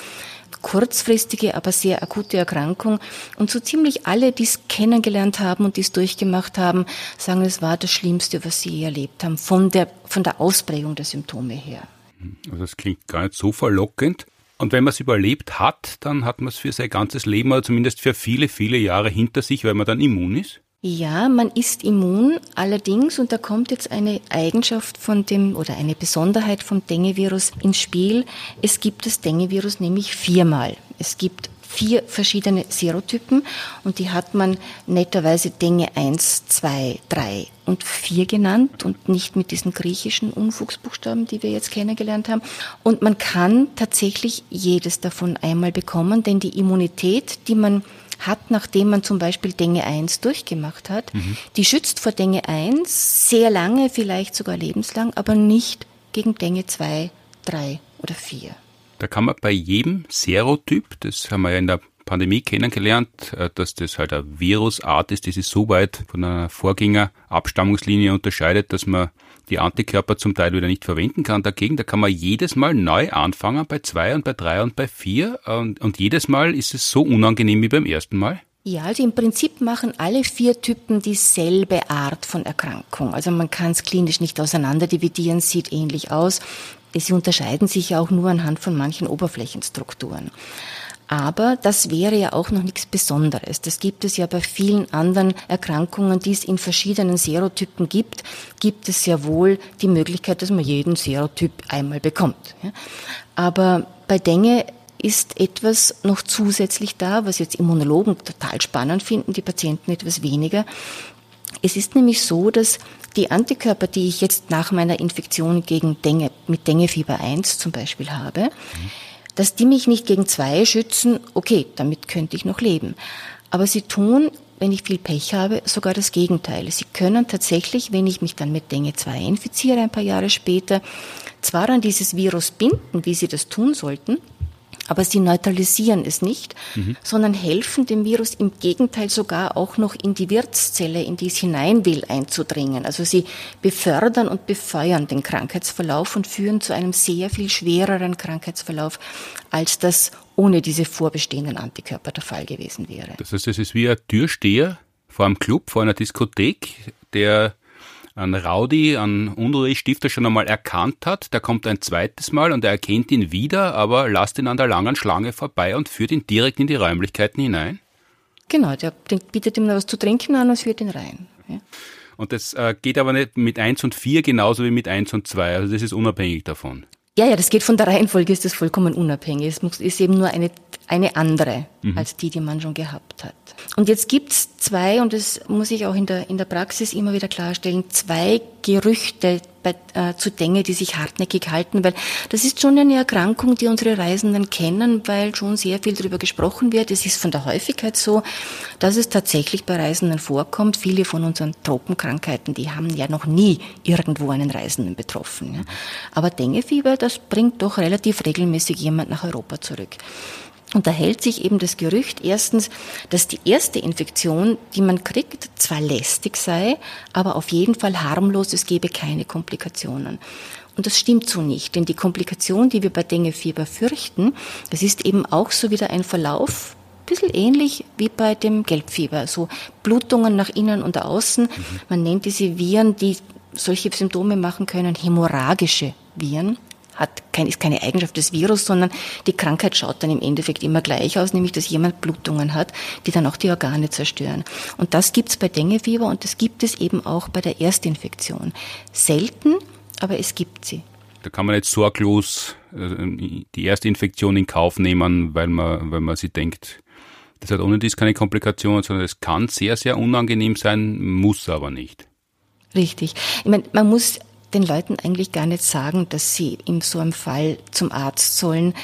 kurzfristige, aber sehr akute Erkrankung. Und so ziemlich alle, die es kennengelernt haben und die es durchgemacht haben, sagen, es war das Schlimmste, was sie je erlebt haben, von der, von der Ausprägung der Symptome her. Also das klingt gar nicht so verlockend. Und wenn man es überlebt hat, dann hat man es für sein ganzes Leben oder zumindest für viele, viele Jahre hinter sich, weil man dann immun ist? Ja, man ist immun, allerdings, und da kommt jetzt eine Eigenschaft von dem oder eine Besonderheit vom Dengue-Virus ins Spiel. Es gibt das Dengue-Virus nämlich viermal. Es gibt vier verschiedene Serotypen und die hat man netterweise Dengue 1, 2, 3 und 4 genannt und nicht mit diesen griechischen Unfugsbuchstaben, die wir jetzt kennengelernt haben. Und man kann tatsächlich jedes davon einmal bekommen, denn die Immunität, die man hat, nachdem man zum Beispiel Dengue 1 durchgemacht hat. Mhm. Die schützt vor Dengue 1 sehr lange, vielleicht sogar lebenslang, aber nicht gegen Dengue 2, 3 oder 4. Da kann man bei jedem Serotyp, das haben wir ja in der Pandemie kennengelernt, äh, dass das halt eine Virusart ist, die sich so weit von einer Vorgängerabstammungslinie unterscheidet, dass man die Antikörper zum Teil wieder nicht verwenden kann. Dagegen, da kann man jedes Mal neu anfangen, bei zwei und bei drei und bei vier. Und, und jedes Mal ist es so unangenehm wie beim ersten Mal. Ja, also im Prinzip machen alle vier Typen dieselbe Art von Erkrankung. Also man kann es klinisch nicht auseinander dividieren, sieht ähnlich aus. Sie unterscheiden sich ja auch nur anhand von manchen Oberflächenstrukturen. Aber das wäre ja auch noch nichts Besonderes. Das gibt es ja bei vielen anderen Erkrankungen, die es in verschiedenen Serotypen gibt, gibt es ja wohl die Möglichkeit, dass man jeden Serotyp einmal bekommt. Aber bei Dengue ist etwas noch zusätzlich da, was jetzt Immunologen total spannend finden, die Patienten etwas weniger. Es ist nämlich so, dass die Antikörper, die ich jetzt nach meiner Infektion gegen Dengue, mit Denguefieber 1 zum Beispiel habe, mhm dass die mich nicht gegen zwei schützen, okay, damit könnte ich noch leben. Aber sie tun, wenn ich viel Pech habe, sogar das Gegenteil. Sie können tatsächlich, wenn ich mich dann mit Dengue 2 infiziere, ein paar Jahre später, zwar an dieses Virus binden, wie sie das tun sollten, aber sie neutralisieren es nicht, mhm. sondern helfen dem Virus im Gegenteil sogar auch noch in die Wirtszelle, in die es hinein will, einzudringen. Also sie befördern und befeuern den Krankheitsverlauf und führen zu einem sehr viel schwereren Krankheitsverlauf, als das ohne diese vorbestehenden Antikörper der Fall gewesen wäre. Das heißt, es ist wie ein Türsteher vor einem Club, vor einer Diskothek, der ein Rowdy, ein Unruhestifter schon einmal erkannt hat, der kommt ein zweites Mal und er erkennt ihn wieder, aber lasst ihn an der langen Schlange vorbei und führt ihn direkt in die Räumlichkeiten hinein? Genau, der bietet ihm noch was zu trinken an und führt ihn rein. Ja. Und das äh, geht aber nicht mit 1 und 4 genauso wie mit 1 und 2, also das ist unabhängig davon. Ja, ja, das geht von der Reihenfolge, ist das vollkommen unabhängig. Es ist eben nur eine, eine andere mhm. als die, die man schon gehabt hat. Und jetzt gibt's zwei, und das muss ich auch in der, in der Praxis immer wieder klarstellen, zwei Gerüchte bei, äh, zu Dengue, die sich hartnäckig halten, weil das ist schon eine Erkrankung, die unsere Reisenden kennen, weil schon sehr viel darüber gesprochen wird. Es ist von der Häufigkeit so, dass es tatsächlich bei Reisenden vorkommt. Viele von unseren Tropenkrankheiten, die haben ja noch nie irgendwo einen Reisenden betroffen. Ja. Aber Denguefieber, das bringt doch relativ regelmäßig jemand nach Europa zurück. Und da hält sich eben das Gerücht erstens, dass die erste Infektion, die man kriegt, zwar lästig sei, aber auf jeden Fall harmlos, es gebe keine Komplikationen. Und das stimmt so nicht, denn die Komplikation, die wir bei Denguefieber fürchten, das ist eben auch so wieder ein Verlauf, ein bisschen ähnlich wie bei dem Gelbfieber, so Blutungen nach innen und außen. Mhm. Man nennt diese Viren, die solche Symptome machen können, hämorrhagische Viren hat kein, ist keine Eigenschaft des Virus, sondern die Krankheit schaut dann im Endeffekt immer gleich aus, nämlich dass jemand Blutungen hat, die dann auch die Organe zerstören. Und das gibt es bei Denguefieber und das gibt es eben auch bei der Erstinfektion. Selten, aber es gibt sie. Da kann man nicht sorglos äh, die Erstinfektion in Kauf nehmen, weil man, weil man sich denkt, das hat ohne dies keine Komplikationen, sondern es kann sehr, sehr unangenehm sein, muss aber nicht. Richtig. Ich meine, man muss den Leuten eigentlich gar nicht sagen, dass sie in so einem Fall zum Arzt sollen,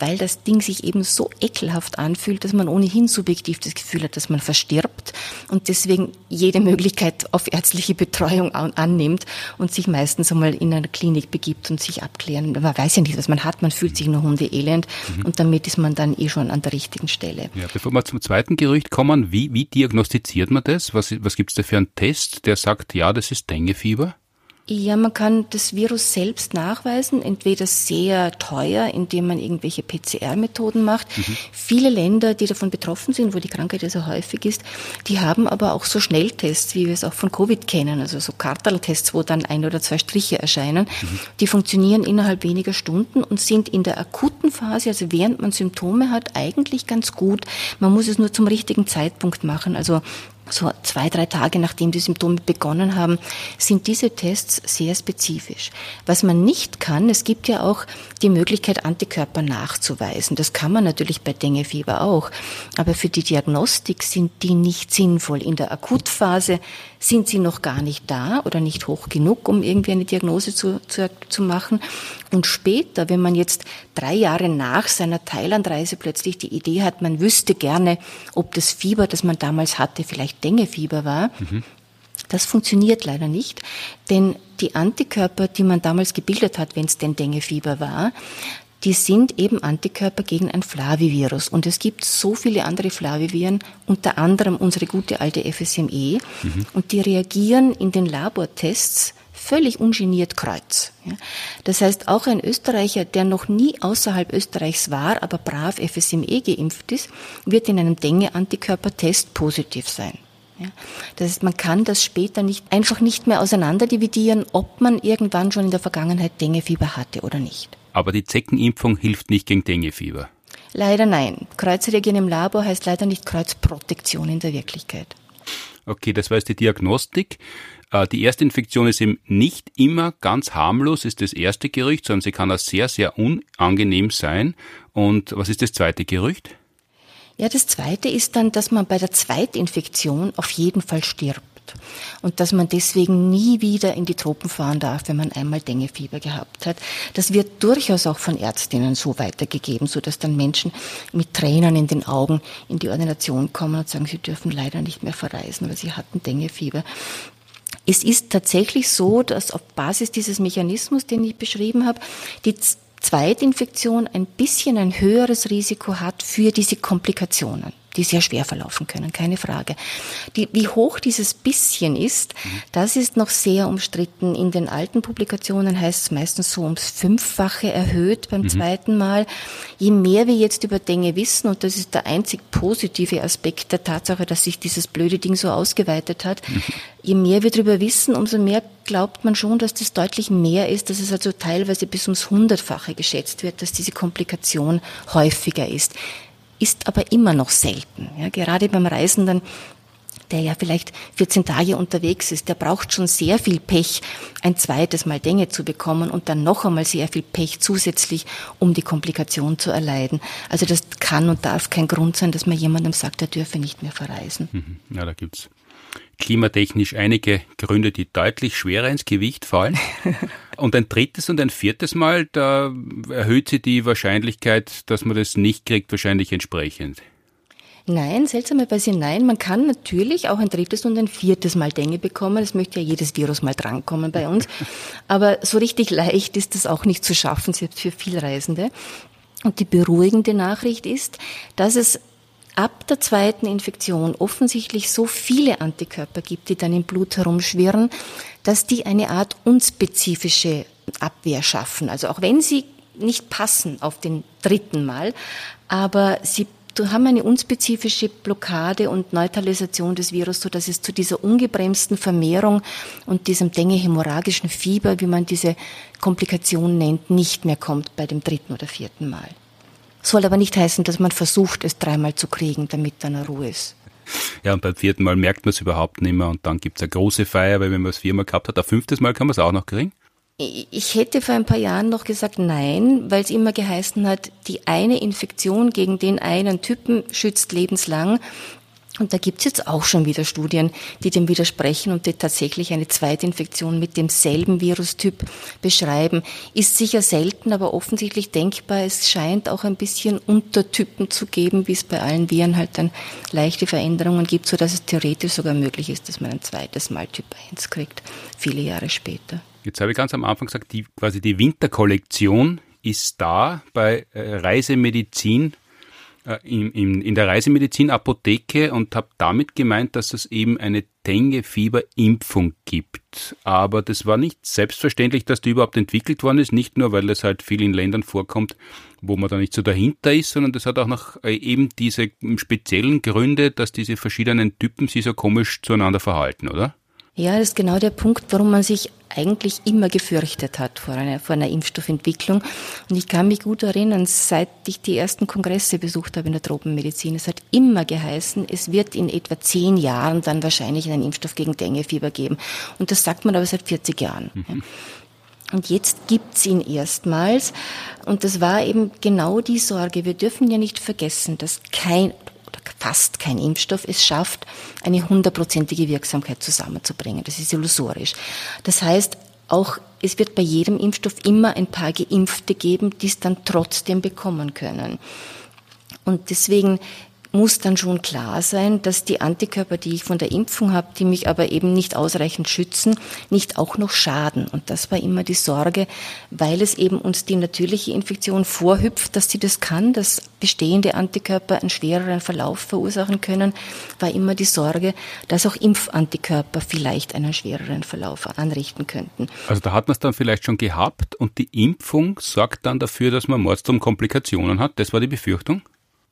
weil das Ding sich eben so ekelhaft anfühlt, dass man ohnehin subjektiv das Gefühl hat, dass man verstirbt und deswegen jede Möglichkeit auf ärztliche Betreuung annimmt und sich meistens einmal in einer Klinik begibt und sich abklären. Man weiß ja nicht, was man hat, man fühlt sich nur hundeelend mhm. und damit ist man dann eh schon an der richtigen Stelle. Ja, bevor wir zum zweiten Gerücht kommen, wie, wie diagnostiziert man das? Was, was gibt es da für einen Test, der sagt, ja, das ist Denguefieber? Ja, man kann das Virus selbst nachweisen, entweder sehr teuer, indem man irgendwelche PCR-Methoden macht. Mhm. Viele Länder, die davon betroffen sind, wo die Krankheit ja so häufig ist, die haben aber auch so Schnelltests, wie wir es auch von Covid kennen, also so Kartaltests, wo dann ein oder zwei Striche erscheinen. Mhm. Die funktionieren innerhalb weniger Stunden und sind in der akuten Phase, also während man Symptome hat, eigentlich ganz gut. Man muss es nur zum richtigen Zeitpunkt machen. Also so zwei, drei Tage nachdem die Symptome begonnen haben, sind diese Tests sehr spezifisch. Was man nicht kann, es gibt ja auch die Möglichkeit, Antikörper nachzuweisen. Das kann man natürlich bei Denguefieber auch. Aber für die Diagnostik sind die nicht sinnvoll. In der Akutphase sind sie noch gar nicht da oder nicht hoch genug, um irgendwie eine Diagnose zu, zu, zu machen. Und später, wenn man jetzt drei Jahre nach seiner Thailandreise plötzlich die Idee hat, man wüsste gerne, ob das Fieber, das man damals hatte, vielleicht Dengefieber war, mhm. Das funktioniert leider nicht, denn die Antikörper, die man damals gebildet hat, wenn es denn Dengefieber war, die sind eben Antikörper gegen ein Flavivirus. Und es gibt so viele andere Flaviviren, unter anderem unsere gute alte FSME, mhm. und die reagieren in den Labortests völlig ungeniert kreuz. Das heißt, auch ein Österreicher, der noch nie außerhalb Österreichs war, aber brav FSME geimpft ist, wird in einem Dengue-Antikörpertest positiv sein. Das heißt, man kann das später nicht, einfach nicht mehr auseinanderdividieren, ob man irgendwann schon in der Vergangenheit Denguefieber hatte oder nicht. Aber die Zeckenimpfung hilft nicht gegen Denguefieber. Leider nein. Kreuzreagieren im Labor heißt leider nicht Kreuzprotektion in der Wirklichkeit. Okay, das war jetzt die Diagnostik. Äh, die erste Infektion ist eben nicht immer ganz harmlos, ist das erste Gerücht, sondern sie kann auch sehr, sehr unangenehm sein. Und was ist das zweite Gerücht? Ja, das zweite ist dann, dass man bei der Zweitinfektion auf jeden Fall stirbt und dass man deswegen nie wieder in die Tropen fahren darf, wenn man einmal Dengefieber gehabt hat. Das wird durchaus auch von Ärztinnen so weitergegeben, so dass dann Menschen mit Tränen in den Augen in die Ordination kommen und sagen, sie dürfen leider nicht mehr verreisen, weil sie hatten Dengefieber. Es ist tatsächlich so, dass auf Basis dieses Mechanismus, den ich beschrieben habe, die Zweitinfektion ein bisschen ein höheres Risiko hat für diese Komplikationen die sehr schwer verlaufen können, keine Frage. Die, wie hoch dieses bisschen ist, mhm. das ist noch sehr umstritten. In den alten Publikationen heißt es meistens so ums Fünffache erhöht beim mhm. zweiten Mal. Je mehr wir jetzt über Dinge wissen, und das ist der einzig positive Aspekt der Tatsache, dass sich dieses blöde Ding so ausgeweitet hat, mhm. je mehr wir darüber wissen, umso mehr glaubt man schon, dass das deutlich mehr ist, dass es also teilweise bis ums Hundertfache geschätzt wird, dass diese Komplikation häufiger ist ist aber immer noch selten. Ja, gerade beim Reisenden, der ja vielleicht 14 Tage unterwegs ist, der braucht schon sehr viel Pech, ein zweites Mal Dinge zu bekommen und dann noch einmal sehr viel Pech zusätzlich, um die Komplikation zu erleiden. Also das kann und darf kein Grund sein, dass man jemandem sagt, er dürfe nicht mehr verreisen. Mhm. Ja, da gibt's klimatechnisch einige Gründe, die deutlich schwerer ins Gewicht fallen. Und ein drittes und ein viertes Mal, da erhöht sich die Wahrscheinlichkeit, dass man das nicht kriegt, wahrscheinlich entsprechend. Nein, seltsamerweise nein. Man kann natürlich auch ein drittes und ein viertes Mal Dengue bekommen. Es möchte ja jedes Virus mal drankommen bei uns. Aber so richtig leicht ist das auch nicht zu schaffen, selbst für Vielreisende. Und die beruhigende Nachricht ist, dass es ab der zweiten Infektion offensichtlich so viele Antikörper gibt, die dann im Blut herumschwirren, dass die eine Art unspezifische Abwehr schaffen. Also auch wenn sie nicht passen auf den dritten Mal, aber sie haben eine unspezifische Blockade und Neutralisation des Virus, so dass es zu dieser ungebremsten Vermehrung und diesem Dengue-hämorrhagischen Fieber, wie man diese Komplikation nennt, nicht mehr kommt bei dem dritten oder vierten Mal. Soll aber nicht heißen, dass man versucht, es dreimal zu kriegen, damit dann Ruhe ist. Ja, und beim vierten Mal merkt man es überhaupt nicht mehr und dann gibt es eine große Feier, weil wenn man es viermal gehabt hat, ein fünftes Mal kann man es auch noch kriegen? Ich hätte vor ein paar Jahren noch gesagt nein, weil es immer geheißen hat, die eine Infektion gegen den einen Typen schützt lebenslang. Und da gibt's jetzt auch schon wieder Studien, die dem widersprechen und die tatsächlich eine Zweitinfektion mit demselben Virustyp beschreiben. Ist sicher selten, aber offensichtlich denkbar. Es scheint auch ein bisschen Untertypen zu geben, wie es bei allen Viren halt dann leichte Veränderungen gibt, so dass es theoretisch sogar möglich ist, dass man ein zweites Mal Typ 1 kriegt, viele Jahre später. Jetzt habe ich ganz am Anfang gesagt, die, quasi die Winterkollektion ist da bei äh, Reisemedizin in, in, in der Reisemedizin-Apotheke und habe damit gemeint, dass es eben eine Dengue-Fieber-Impfung gibt. Aber das war nicht selbstverständlich, dass die überhaupt entwickelt worden ist, nicht nur, weil es halt viel in Ländern vorkommt, wo man da nicht so dahinter ist, sondern das hat auch noch äh, eben diese speziellen Gründe, dass diese verschiedenen Typen sich so komisch zueinander verhalten, oder? Ja, das ist genau der Punkt, warum man sich eigentlich immer gefürchtet hat vor einer, vor einer Impfstoffentwicklung. Und ich kann mich gut erinnern, seit ich die ersten Kongresse besucht habe in der Tropenmedizin, es hat immer geheißen, es wird in etwa zehn Jahren dann wahrscheinlich einen Impfstoff gegen Denguefieber geben. Und das sagt man aber seit 40 Jahren. Mhm. Und jetzt gibt's ihn erstmals. Und das war eben genau die Sorge. Wir dürfen ja nicht vergessen, dass kein, fast kein Impfstoff es schafft, eine hundertprozentige Wirksamkeit zusammenzubringen. Das ist illusorisch. Das heißt, auch es wird bei jedem Impfstoff immer ein paar Geimpfte geben, die es dann trotzdem bekommen können. Und deswegen muss dann schon klar sein, dass die Antikörper, die ich von der Impfung habe, die mich aber eben nicht ausreichend schützen, nicht auch noch schaden. Und das war immer die Sorge, weil es eben uns die natürliche Infektion vorhüpft, dass sie das kann, dass bestehende Antikörper einen schwereren Verlauf verursachen können, war immer die Sorge, dass auch Impfantikörper vielleicht einen schwereren Verlauf anrichten könnten. Also da hat man es dann vielleicht schon gehabt und die Impfung sorgt dann dafür, dass man Mordsturm-Komplikationen hat. Das war die Befürchtung?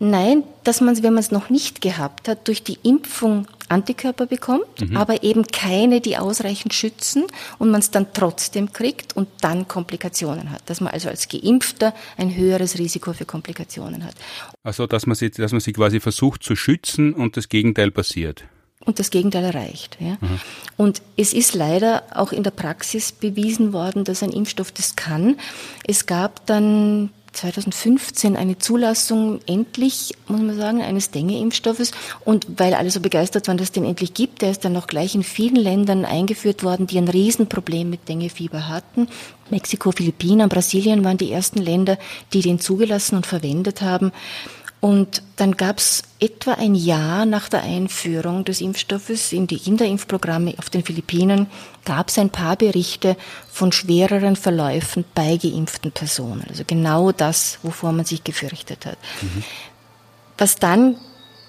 Nein, dass man, wenn man es noch nicht gehabt hat, durch die Impfung Antikörper bekommt, mhm. aber eben keine, die ausreichend schützen und man es dann trotzdem kriegt und dann Komplikationen hat. Dass man also als Geimpfter ein höheres Risiko für Komplikationen hat. Also, dass man sich, dass man sich quasi versucht zu schützen und das Gegenteil passiert. Und das Gegenteil erreicht. Ja. Mhm. Und es ist leider auch in der Praxis bewiesen worden, dass ein Impfstoff das kann. Es gab dann 2015 eine Zulassung endlich, muss man sagen, eines Dengue-Impfstoffes. Und weil alle so begeistert waren, dass es den endlich gibt, der ist dann auch gleich in vielen Ländern eingeführt worden, die ein Riesenproblem mit Dengue-Fieber hatten. Mexiko, Philippinen, Brasilien waren die ersten Länder, die den zugelassen und verwendet haben. Und dann gab es etwa ein Jahr nach der Einführung des Impfstoffes in die Kinderimpfprogramme auf den Philippinen gab es ein paar Berichte von schwereren Verläufen bei geimpften Personen. Also genau das, wovor man sich gefürchtet hat. Mhm. Was dann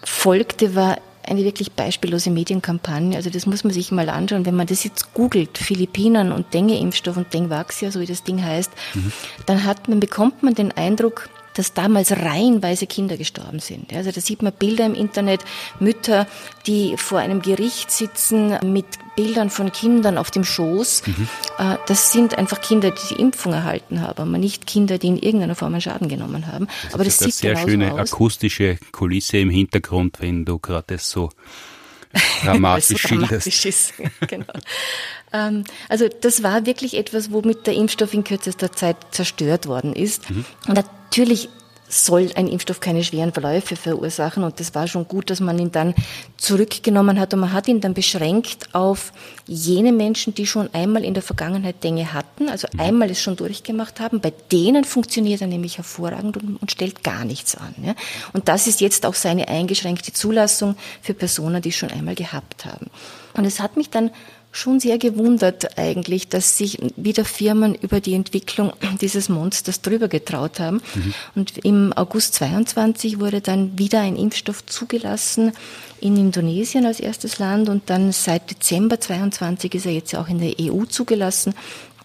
folgte, war eine wirklich beispiellose Medienkampagne. Also das muss man sich mal anschauen. Wenn man das jetzt googelt, Philippinen und Dengue-Impfstoff und Dengvaxia, so wie das Ding heißt, mhm. dann hat man, bekommt man den Eindruck, dass damals reihenweise Kinder gestorben sind. Also da sieht man Bilder im Internet, Mütter, die vor einem Gericht sitzen mit Bildern von Kindern auf dem Schoß. Mhm. Äh, das sind einfach Kinder, die die Impfung erhalten haben, aber nicht Kinder, die in irgendeiner Form einen Schaden genommen haben. Das aber das ist sieht eine sehr schöne aus. akustische Kulisse im Hintergrund, wenn du gerade das so dramatisch so dramatisch ist. genau. Ähm, also das war wirklich etwas, womit der Impfstoff in kürzester Zeit zerstört worden ist. Mhm. Und natürlich soll ein Impfstoff keine schweren Verläufe verursachen. Und das war schon gut, dass man ihn dann zurückgenommen hat. Und man hat ihn dann beschränkt auf jene Menschen, die schon einmal in der Vergangenheit Dinge hatten, also mhm. einmal es schon durchgemacht haben. Bei denen funktioniert er nämlich hervorragend und, und stellt gar nichts an. Ja. Und das ist jetzt auch seine eingeschränkte Zulassung für Personen, die es schon einmal gehabt haben. Und es hat mich dann schon sehr gewundert eigentlich, dass sich wieder Firmen über die Entwicklung dieses Monsters drüber getraut haben. Mhm. Und im August 22 wurde dann wieder ein Impfstoff zugelassen in Indonesien als erstes Land und dann seit Dezember 22 ist er jetzt auch in der EU zugelassen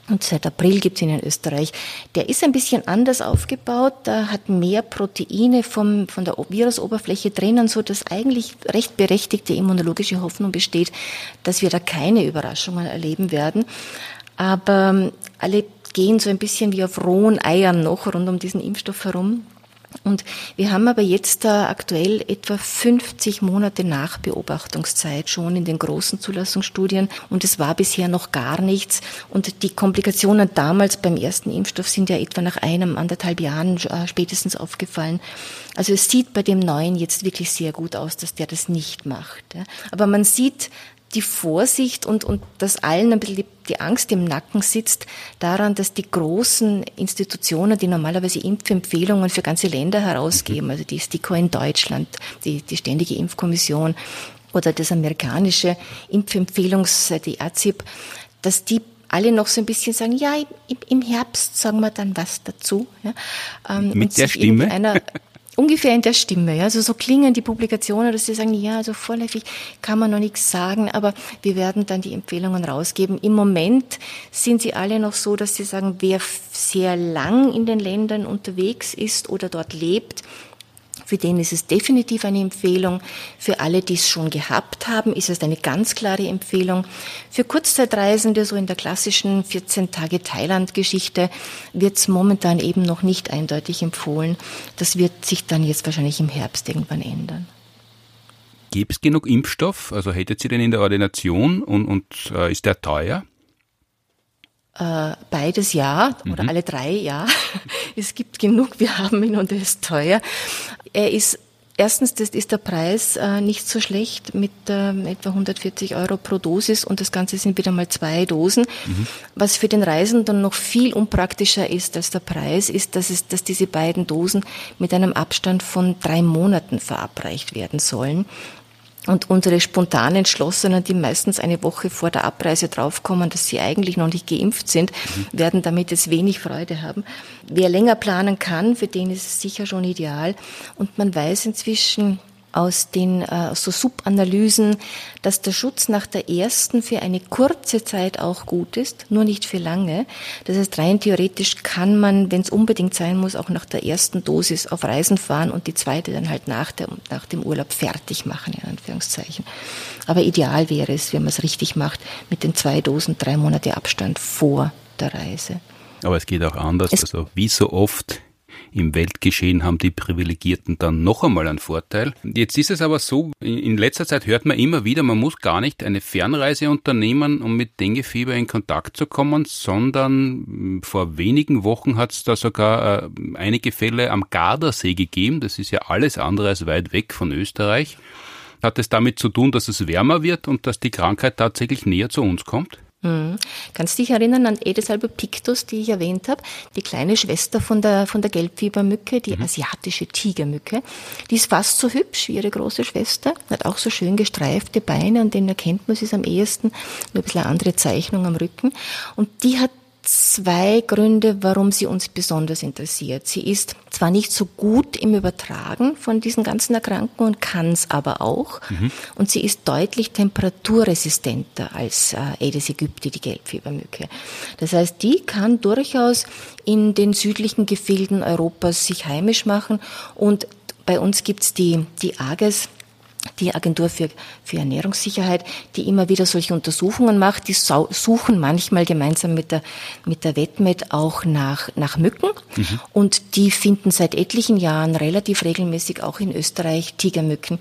und seit April gibt es ihn in Österreich. Der ist ein bisschen anders aufgebaut, da hat mehr Proteine vom, von der Virusoberfläche drinnen, so dass eigentlich recht berechtigte immunologische Hoffnung besteht, dass wir da keine Überraschungen erleben werden. Aber ähm, alle gehen so ein bisschen wie auf rohen Eiern noch rund um diesen Impfstoff herum. Und wir haben aber jetzt aktuell etwa 50 Monate Nachbeobachtungszeit schon in den großen Zulassungsstudien und es war bisher noch gar nichts. Und die Komplikationen damals beim ersten Impfstoff sind ja etwa nach einem, anderthalb Jahren äh, spätestens aufgefallen. Also es sieht bei dem neuen jetzt wirklich sehr gut aus, dass der das nicht macht. Aber man sieht die Vorsicht und, und dass allen ein bisschen die, die, Angst im Nacken sitzt daran, dass die großen Institutionen, die normalerweise Impfempfehlungen für ganze Länder herausgeben, also die STIKO in Deutschland, die, die Ständige Impfkommission oder das amerikanische Impfempfehlungs, die AZIP, dass die alle noch so ein bisschen sagen, ja, im, im Herbst sagen wir dann was dazu. Ja, ähm, Mit der Stimme? ungefähr in der Stimme. Ja? Also so klingen die Publikationen, dass sie sagen, ja, also vorläufig kann man noch nichts sagen, aber wir werden dann die Empfehlungen rausgeben. Im Moment sind sie alle noch so, dass sie sagen, wer sehr lang in den Ländern unterwegs ist oder dort lebt, für den ist es definitiv eine Empfehlung. Für alle, die es schon gehabt haben, ist es eine ganz klare Empfehlung. Für Kurzzeitreisende, so in der klassischen 14 Tage Thailand-Geschichte, wird es momentan eben noch nicht eindeutig empfohlen. Das wird sich dann jetzt wahrscheinlich im Herbst irgendwann ändern. Gibt es genug Impfstoff? Also hättet ihr den in der Ordination und, und äh, ist der teuer? Äh, beides ja oder mhm. alle drei ja. Es gibt genug, wir haben ihn und er ist teuer. Er ist Erstens das ist der Preis äh, nicht so schlecht mit äh, etwa 140 Euro pro Dosis und das Ganze sind wieder mal zwei Dosen. Mhm. Was für den Reisenden noch viel unpraktischer ist als der Preis, ist, dass, es, dass diese beiden Dosen mit einem Abstand von drei Monaten verabreicht werden sollen. Und unsere spontan Entschlossenen, die meistens eine Woche vor der Abreise draufkommen, dass sie eigentlich noch nicht geimpft sind, mhm. werden damit jetzt wenig Freude haben. Wer länger planen kann, für den ist es sicher schon ideal. Und man weiß inzwischen, aus den äh, so Subanalysen, dass der Schutz nach der ersten für eine kurze Zeit auch gut ist, nur nicht für lange. Das heißt, rein theoretisch kann man, wenn es unbedingt sein muss, auch nach der ersten Dosis auf Reisen fahren und die zweite dann halt nach, der, nach dem Urlaub fertig machen, in Anführungszeichen. Aber ideal wäre es, wenn man es richtig macht, mit den zwei Dosen drei Monate Abstand vor der Reise. Aber es geht auch anders. Es also wie so oft im Weltgeschehen haben die Privilegierten dann noch einmal einen Vorteil. Jetzt ist es aber so, in letzter Zeit hört man immer wieder, man muss gar nicht eine Fernreise unternehmen, um mit Denguefieber in Kontakt zu kommen, sondern hm, vor wenigen Wochen hat es da sogar äh, einige Fälle am Gardasee gegeben. Das ist ja alles andere als weit weg von Österreich. Hat es damit zu tun, dass es wärmer wird und dass die Krankheit tatsächlich näher zu uns kommt? Mhm. Kannst du dich erinnern an Aedes albopictus, die ich erwähnt habe? Die kleine Schwester von der, von der Gelbfiebermücke, die mhm. asiatische Tigermücke. Die ist fast so hübsch wie ihre große Schwester, hat auch so schön gestreifte Beine, an denen erkennt man sie am ehesten, nur ein bisschen andere Zeichnung am Rücken. Und die hat zwei Gründe, warum sie uns besonders interessiert. Sie ist zwar nicht so gut im Übertragen von diesen ganzen Erkrankungen, kann es aber auch. Mhm. Und sie ist deutlich temperaturresistenter als äh, Aedes aegypti, die Gelbfiebermücke. Das heißt, die kann durchaus in den südlichen Gefilden Europas sich heimisch machen. Und bei uns gibt's die, die AGES, die Agentur für, für Ernährungssicherheit, die immer wieder solche Untersuchungen macht. Die suchen manchmal gemeinsam mit der, mit der WetMed auch nach, nach Mücken. Mhm. Und die finden seit etlichen Jahren relativ regelmäßig auch in Österreich Tigermücken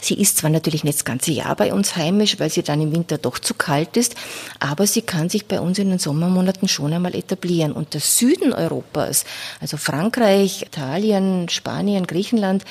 Sie ist zwar natürlich nicht das ganze Jahr bei uns heimisch, weil sie dann im Winter doch zu kalt ist, aber sie kann sich bei uns in den Sommermonaten schon einmal etablieren. Und der Süden Europas, also Frankreich, Italien, Spanien, Griechenland,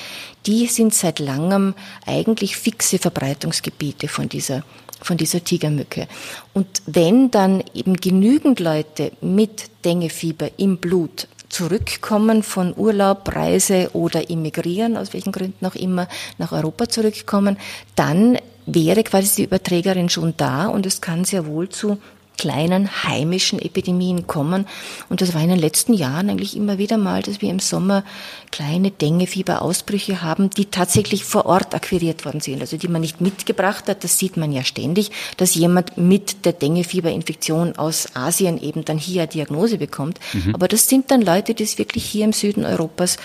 die sind seit langem eigentlich fixe Verbreitungsgebiete von dieser von dieser Tigermücke. Und wenn dann eben genügend Leute mit Dengefieber im Blut zurückkommen von Urlaub, Reise oder immigrieren, aus welchen Gründen auch immer, nach Europa zurückkommen, dann wäre quasi die Überträgerin schon da und es kann sehr wohl zu kleinen heimischen Epidemien kommen. Und das war in den letzten Jahren eigentlich immer wieder mal, dass wir im Sommer kleine Denguefieberausbrüche haben, die tatsächlich vor Ort akquiriert worden sind, also die man nicht mitgebracht hat. Das sieht man ja ständig, dass jemand mit der Denguefieberinfektion aus Asien eben dann hier eine Diagnose bekommt. Mhm. Aber das sind dann Leute, die es wirklich hier im Süden Europas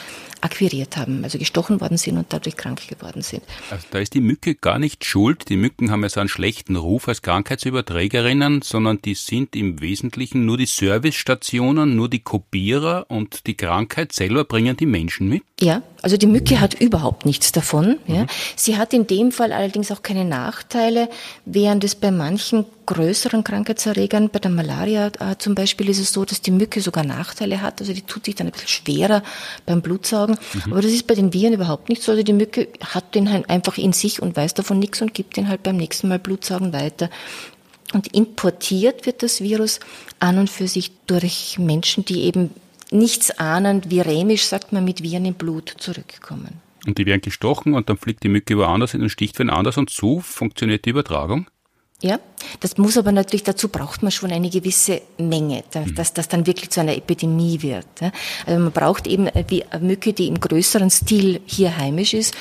akquiriert haben, also gestochen worden sind und dadurch krank geworden sind. Also da ist die Mücke gar nicht schuld. Die Mücken haben ja so einen schlechten Ruf als Krankheitsüberträgerinnen, sondern die sind im Wesentlichen nur die Servicestationen, nur die Kopierer und die Krankheit selber bringen die Menschen mit. Ja, also die Mücke hat überhaupt nichts davon. Ja. Mhm. Sie hat in dem Fall allerdings auch keine Nachteile, während es bei manchen größeren Krankheitserregern, bei der Malaria äh, zum Beispiel, ist es so, dass die Mücke sogar Nachteile hat. Also die tut sich dann ein bisschen schwerer beim Blutsaugen. Mhm. Aber das ist bei den Viren überhaupt nicht so. Also die Mücke hat den halt einfach in sich und weiß davon nichts und gibt den halt beim nächsten Mal Blutsaugen weiter. Und importiert wird das Virus an und für sich durch Menschen, die eben nichts ahnend, wie rämisch, sagt man, mit Viren im Blut zurückkommen. Und die werden gestochen und dann fliegt die Mücke woanders hin und sticht wen anders und so funktioniert die Übertragung? Ja, das muss aber natürlich, dazu braucht man schon eine gewisse Menge, dass, dass das dann wirklich zu einer Epidemie wird. Also man braucht eben eine Mücke, die im größeren Stil hier heimisch ist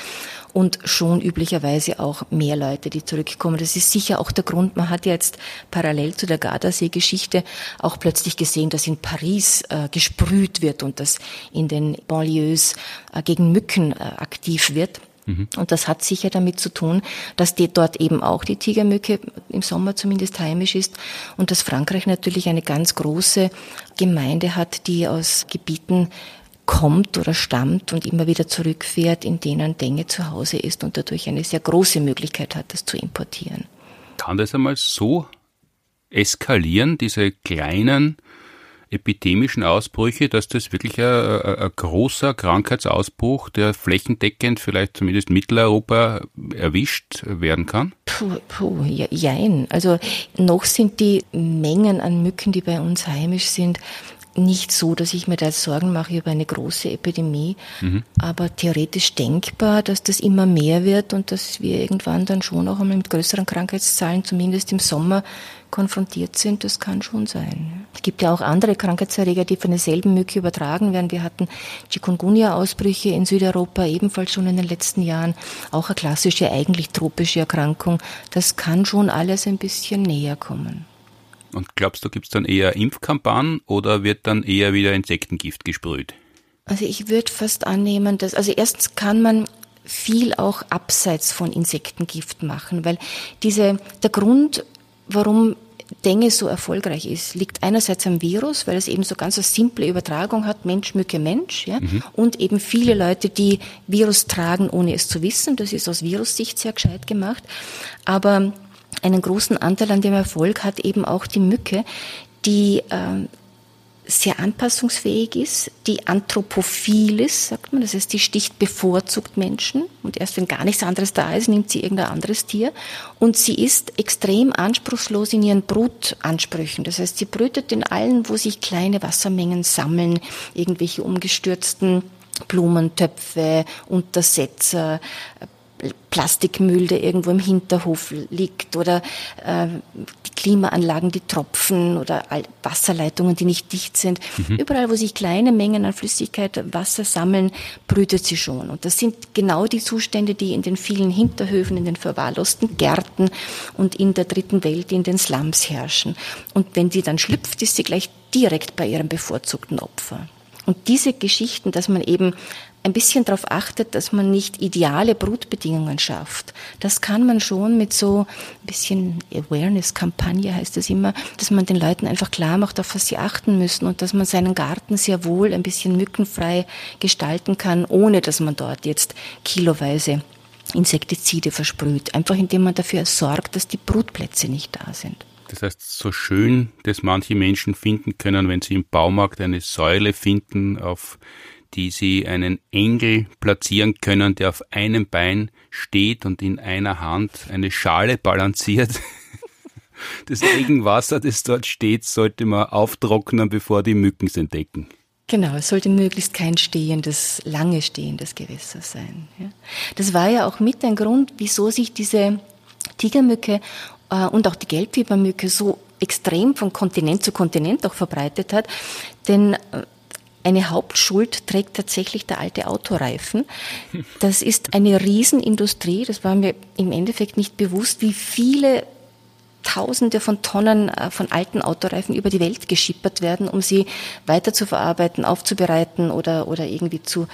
und schon üblicherweise auch mehr Leute, die zurückkommen. Das ist sicher auch der Grund. Man hat jetzt parallel zu der Gardasee-Geschichte auch plötzlich gesehen, dass in Paris äh, gesprüht wird und dass in den Banlieues äh, gegen Mücken äh, aktiv wird. Mhm. Und das hat sicher damit zu tun, dass die dort eben auch die Tigermücke im Sommer zumindest heimisch ist und dass Frankreich natürlich eine ganz große Gemeinde hat, die aus Gebieten kommt oder stammt und immer wieder zurückfährt, in denen Dengue zu Hause ist und dadurch eine sehr große Möglichkeit hat, das zu importieren. Kann das einmal so eskalieren, diese kleinen epidemischen Ausbrüche, dass das wirklich ein, ein, ein, großer Krankheitsausbruch, der flächendeckend vielleicht zumindest Mitteleuropa erwischt werden kann? Puh, puh, jein. Also noch sind die Mengen an Mücken, die bei uns heimisch sind, nicht so, dass ich mir da Sorgen mache über eine große Epidemie, mhm. aber theoretisch denkbar, dass das immer mehr wird und dass wir irgendwann dann schon auch einmal mit größeren Krankheitszahlen, zumindest im Sommer, konfrontiert sind, das kann schon sein. Es gibt ja auch andere Krankheitserreger, die von derselben Mücke übertragen werden. Wir hatten Chikungunya-Ausbrüche in Südeuropa ebenfalls schon in den letzten Jahren. Auch eine klassische, eigentlich tropische Erkrankung. Das kann schon alles ein bisschen näher kommen. Und glaubst du, gibt es dann eher Impfkampagnen oder wird dann eher wieder Insektengift gesprüht? Also ich würde fast annehmen, dass, also erstens kann man viel auch abseits von Insektengift machen, weil diese, der Grund, warum Dengue so erfolgreich ist, liegt einerseits am Virus, weil es eben so ganz eine simple Übertragung hat, Mensch, Mücke, Mensch, ja, mhm. und eben viele Leute, die Virus tragen, ohne es zu wissen. Das ist aus Virussicht sehr gescheit gemacht. Aber einen großen Anteil an dem Erfolg hat eben auch die Mücke, die äh, sehr anpassungsfähig ist, die anthropophil ist, sagt man, das heißt, die sticht bevorzugt Menschen. Und erst wenn gar nichts anderes da ist, nimmt sie irgendein anderes Tier. Und sie ist extrem anspruchslos in ihren Brutansprüchen. Das heißt, sie brütet in allen, wo sich kleine Wassermengen sammeln, irgendwelche umgestürzten Blumentöpfe, Untersetzer, Plastikmüll, der irgendwo im Hinterhof liegt oder äh, die Klimaanlagen, die tropfen oder Wasserleitungen, die nicht dicht sind. Mhm. Überall, wo sich kleine Mengen an Flüssigkeit, Wasser sammeln, brütet sie schon. Und das sind genau die Zustände, die in den vielen Hinterhöfen, in den verwahrlosten Gärten und in der dritten Welt, in den Slums herrschen. Und wenn sie dann schlüpft, ist sie gleich direkt bei ihrem bevorzugten Opfer. Und diese Geschichten, dass man eben ein bisschen darauf achtet, dass man nicht ideale Brutbedingungen schafft. Das kann man schon mit so ein bisschen Awareness-Kampagne heißt es immer, dass man den Leuten einfach klar macht, auf was sie achten müssen und dass man seinen Garten sehr wohl ein bisschen mückenfrei gestalten kann, ohne dass man dort jetzt kiloweise Insektizide versprüht. Einfach indem man dafür sorgt, dass die Brutplätze nicht da sind. Das heißt, so schön, dass manche Menschen finden können, wenn sie im Baumarkt eine Säule finden, auf die sie einen Engel platzieren können, der auf einem Bein steht und in einer Hand eine Schale balanciert. Das Regenwasser, das dort steht, sollte man auftrocknen, bevor die Mücken es entdecken. Genau, es sollte möglichst kein stehendes, lange stehendes Gewässer sein. Das war ja auch mit ein Grund, wieso sich diese Tigermücke äh, und auch die Gelbfiebermücke so extrem von Kontinent zu Kontinent auch verbreitet hat. Denn äh, eine Hauptschuld trägt tatsächlich der alte Autoreifen. Das ist eine Riesenindustrie, das war mir im Endeffekt nicht bewusst, wie viele Tausende von Tonnen äh, von alten Autoreifen über die Welt geschippert werden, um sie weiter zu verarbeiten, aufzubereiten oder, oder irgendwie zu,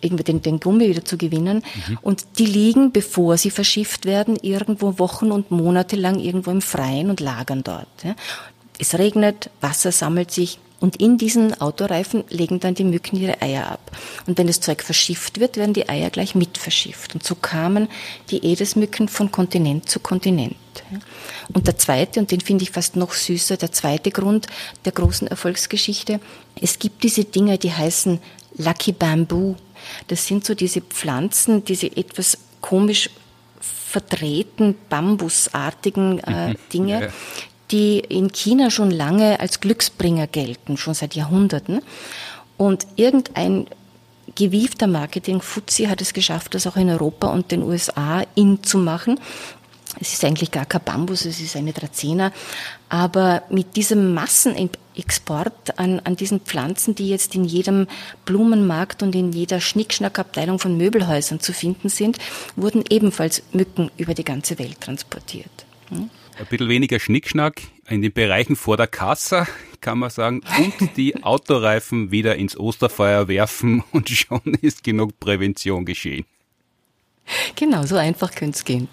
irgendwie den, den Gummi wieder zu gewinnen. Mhm. Und die liegen, bevor sie verschifft werden, irgendwo Wochen und Monate lang irgendwo im Freien und lagern dort. Es regnet, Wasser sammelt sich, und in diesen Autoreifen legen dann die Mücken ihre Eier ab. Und wenn das Zeug verschifft wird, werden die Eier gleich mit verschifft. Und so kamen die Edesmücken von Kontinent zu Kontinent. Und der zweite, und den finde ich fast noch süßer, der zweite Grund der großen Erfolgsgeschichte, es gibt diese Dinge, die heißen Lucky Bamboo. Das sind so diese Pflanzen, diese etwas komisch verdrehten, bambusartigen äh, mhm. Dinge, die in China schon lange als Glücksbringer gelten, schon seit Jahrhunderten. Und irgendein gewiefter Marketing-Fuzzi hat es geschafft, das auch in Europa und den USA in zu machen. Es ist eigentlich gar kein Bambus, es ist eine Dracena. Aber mit diesem Massenexport an, an diesen Pflanzen, die jetzt in jedem Blumenmarkt und in jeder Schnickschnackabteilung von Möbelhäusern zu finden sind, wurden ebenfalls Mücken über die ganze Welt transportiert. Hm? Ein bisschen weniger Schnickschnack in den Bereichen vor der Kasse, kann man sagen, und die Autoreifen wieder ins Osterfeuer werfen und schon ist genug Prävention geschehen. Genau, so einfach könnte es gehen.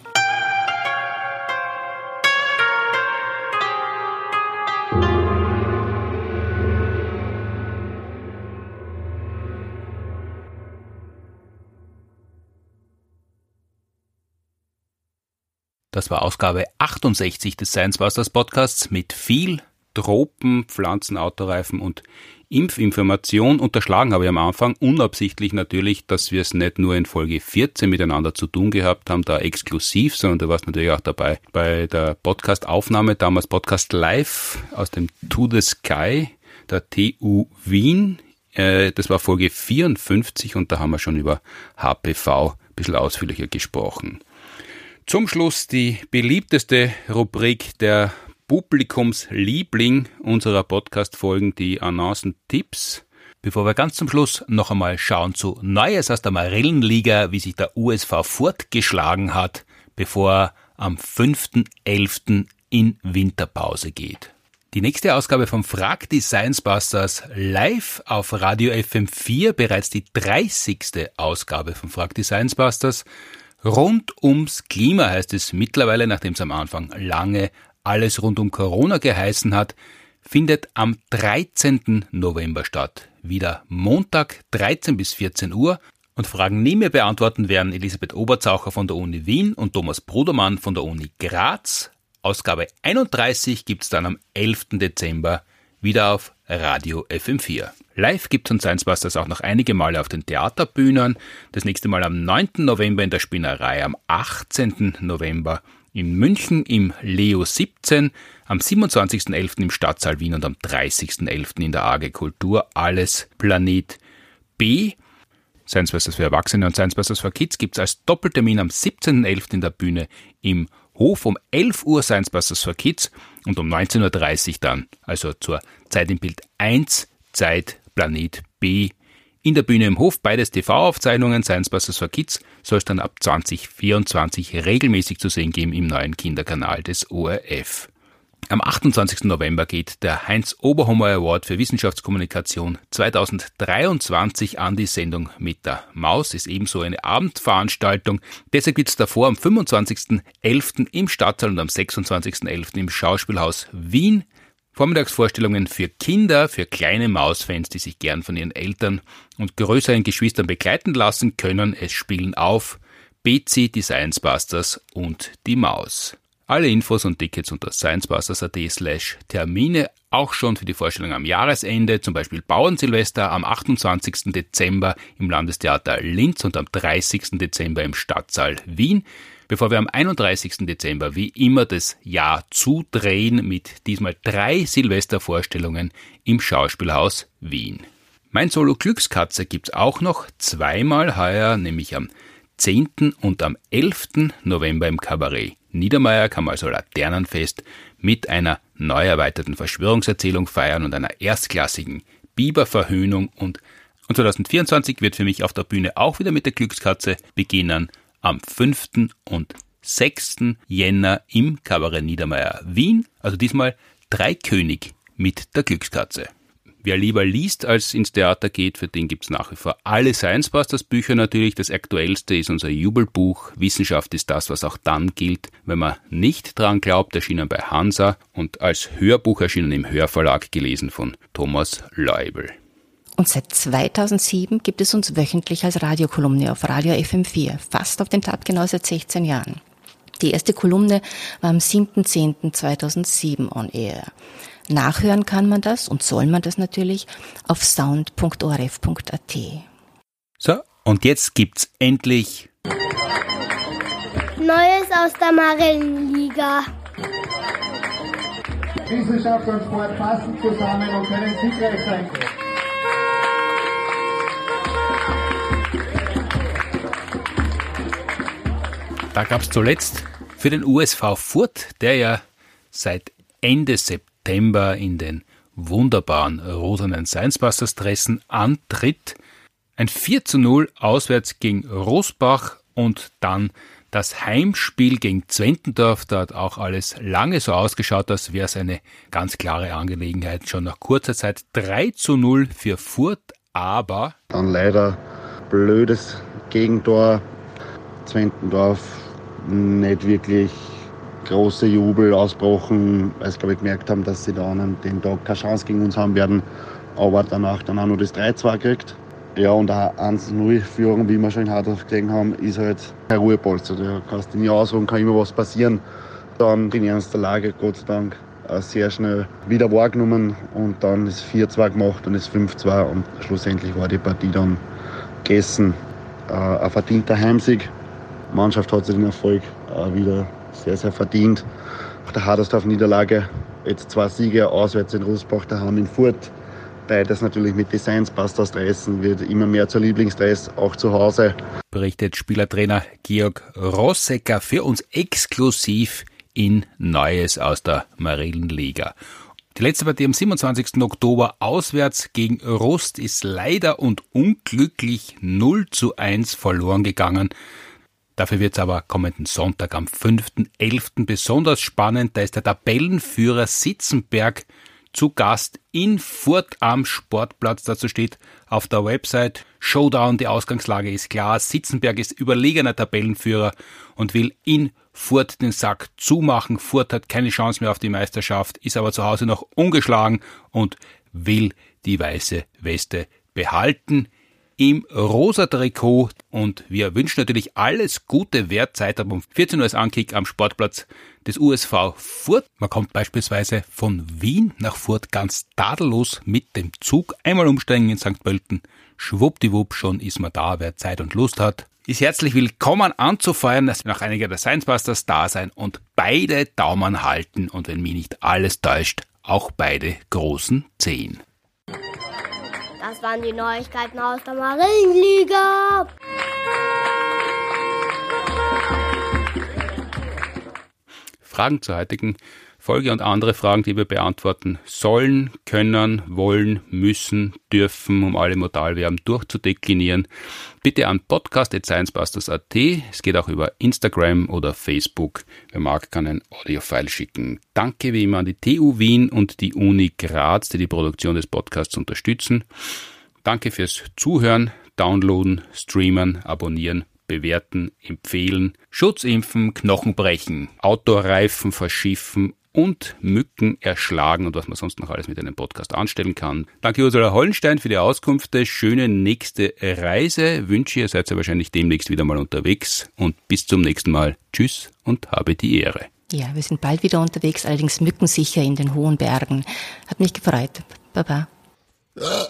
Das war Ausgabe 68 des Science Busters Podcasts mit viel Tropen, Pflanzen, Autoreifen und Impfinformation. Unterschlagen habe ich am Anfang unabsichtlich natürlich, dass wir es nicht nur in Folge 14 miteinander zu tun gehabt haben, da exklusiv, sondern du warst natürlich auch dabei bei der Podcast-Aufnahme, damals Podcast Live aus dem To the Sky der TU Wien. Äh, das war Folge 54 und da haben wir schon über HPV ein bisschen ausführlicher gesprochen. Zum Schluss die beliebteste Rubrik der Publikumsliebling unserer Podcast-Folgen, die Annoncen-Tipps. Bevor wir ganz zum Schluss noch einmal schauen zu Neues aus der Marillenliga, wie sich der USV fortgeschlagen hat, bevor er am 5.11. in Winterpause geht. Die nächste Ausgabe von Frag die Science Busters live auf Radio FM4, bereits die 30. Ausgabe von Frag die Science Busters. Rund ums Klima heißt es mittlerweile, nachdem es am Anfang lange alles rund um Corona geheißen hat, findet am 13. November statt. Wieder Montag 13 bis 14 Uhr und Fragen nie mehr beantworten werden Elisabeth Oberzaucher von der Uni Wien und Thomas Brudermann von der Uni Graz. Ausgabe 31 gibt's dann am 11. Dezember wieder auf Radio FM4. Live gibt es uns Science auch noch einige Male auf den Theaterbühnen. Das nächste Mal am 9. November in der Spinnerei, am 18. November in München im Leo 17, am 27.11. im Stadtsaal Wien und am 30.11. in der AG Kultur. Alles Planet B. Science Busters für Erwachsene und Science Busters für Kids gibt es als Doppeltermin am 17.11. in der Bühne im Hof um 11 Uhr Science Busters for Kids und um 19.30 Uhr dann, also zur Zeit im Bild 1, Zeit Planet B. In der Bühne im Hof, beides TV-Aufzeichnungen, Science Busters for Kids, soll es dann ab 2024 regelmäßig zu sehen geben im neuen Kinderkanal des ORF. Am 28. November geht der Heinz Oberhummer Award für Wissenschaftskommunikation 2023 an die Sendung mit der Maus. Ist ebenso eine Abendveranstaltung. Deshalb gibt es davor am 25.11. im Stadtsaal und am 26.11. im Schauspielhaus Wien. Vormittagsvorstellungen für Kinder, für kleine Mausfans, die sich gern von ihren Eltern und größeren Geschwistern begleiten lassen können. Es spielen auf Betsy, die Busters und die Maus. Alle Infos und Tickets unter sciencebusters.at slash Termine, auch schon für die Vorstellung am Jahresende, zum Beispiel Bauernsilvester am 28. Dezember im Landestheater Linz und am 30. Dezember im Stadtsaal Wien, bevor wir am 31. Dezember wie immer das Jahr zudrehen mit diesmal drei Silvestervorstellungen im Schauspielhaus Wien. Mein Solo Glückskatze gibt's auch noch zweimal heuer, nämlich am 10. und am 11. November im Kabarett. Niedermeyer kann man also Laternenfest mit einer neu erweiterten Verschwörungserzählung feiern und einer erstklassigen Biberverhöhnung und, und 2024 wird für mich auf der Bühne auch wieder mit der Glückskatze beginnen am 5. und 6. Jänner im Kabarett Niedermeyer Wien, also diesmal Dreikönig mit der Glückskatze. Wer lieber liest als ins Theater geht, für den gibt's nach wie vor alle Science Busters Bücher natürlich. Das aktuellste ist unser Jubelbuch. Wissenschaft ist das, was auch dann gilt, wenn man nicht dran glaubt, erschienen bei Hansa und als Hörbuch erschienen im Hörverlag gelesen von Thomas Leubel. Und seit 2007 gibt es uns wöchentlich als Radiokolumne auf Radio FM4, fast auf den Tag genau seit 16 Jahren. Die erste Kolumne war am 7.10.2007 on air. Nachhören kann man das und soll man das natürlich auf sound.orf.at. So, und jetzt gibt's endlich Neues aus der Marillenliga. Wissenschaft und Sport passen zusammen und können siegreich sein. Da gab's zuletzt für den USV Furt, der ja seit Ende September September in den wunderbaren rosenen Science Dressen antritt. Ein 4 zu 0 auswärts gegen Rosbach und dann das Heimspiel gegen Zwentendorf. Da hat auch alles lange so ausgeschaut, als wäre es eine ganz klare Angelegenheit. Schon nach kurzer Zeit 3 zu 0 für Furt, aber. Dann leider blödes Gegentor. Zwentendorf nicht wirklich große Jubel ausbrochen, weil sie, glaube ich, gemerkt haben, dass sie da an den Tag keine Chance gegen uns haben werden. Aber danach dann auch nur das 3-2 gekriegt. Ja, und eine 1-0-Führung, wie wir schon in Hardorf gesehen haben, ist halt kein Ruhepolster. Da kannst du nie ausruhen, kann immer was passieren. Dann in ernster Lage, Gott sei Dank, sehr schnell wieder wahrgenommen und dann ist 4-2 gemacht und ist 5-2 und schlussendlich war die Partie dann gegessen. Äh, ein verdienter Heimsieg. Die Mannschaft hat sich den Erfolg äh, wieder sehr, sehr verdient. Nach der Hadersdorf-Niederlage jetzt zwei Siege auswärts in Rusbach, daheim in Furt. Beides natürlich mit Designs-Busters Dressen, wird immer mehr zur Lieblingsdress, auch zu Hause. Berichtet Spielertrainer Georg Rossecker für uns exklusiv in Neues aus der Marillenliga. Die letzte Partie am 27. Oktober auswärts gegen Rust ist leider und unglücklich 0 zu 1 verloren gegangen. Dafür wird es aber kommenden Sonntag am 5.11. besonders spannend. Da ist der Tabellenführer Sitzenberg zu Gast in Furt am Sportplatz. Dazu steht auf der Website Showdown. Die Ausgangslage ist klar. Sitzenberg ist überlegener Tabellenführer und will in Furt den Sack zumachen. Furt hat keine Chance mehr auf die Meisterschaft, ist aber zu Hause noch ungeschlagen und will die weiße Weste behalten im rosa Trikot und wir wünschen natürlich alles Gute, wer Zeit hat um 14 Uhr als Ankick am Sportplatz des USV Furt. Man kommt beispielsweise von Wien nach Furt ganz tadellos mit dem Zug, einmal umsteigen in St. Pölten, schwuppdiwupp, schon ist man da, wer Zeit und Lust hat. Ist herzlich willkommen anzufeuern, dass nach einiger der Science Busters da sein und beide Daumen halten und wenn mich nicht alles täuscht, auch beide großen Zehen. Das waren die Neuigkeiten aus der Marienliga. Fragen zur heutigen Folge und andere Fragen, die wir beantworten sollen, können, wollen, müssen, dürfen, um alle Modalverben durchzudeklinieren. Bitte an podcast.sciencebusters.at. Es geht auch über Instagram oder Facebook. Wer mag, kann ein Audiofile schicken. Danke wie immer an die TU Wien und die Uni Graz, die die Produktion des Podcasts unterstützen. Danke fürs Zuhören, Downloaden, Streamen, Abonnieren bewerten, empfehlen, Schutzimpfen, Knochen brechen, Autoreifen verschiffen und Mücken erschlagen und was man sonst noch alles mit einem Podcast anstellen kann. Danke Ursula Hollenstein für die Auskunft. Schöne nächste Reise wünsche ihr seid ja wahrscheinlich demnächst wieder mal unterwegs und bis zum nächsten Mal. Tschüss und habe die Ehre. Ja, wir sind bald wieder unterwegs, allerdings mückensicher in den hohen Bergen. Hat mich gefreut. Baba. Ja.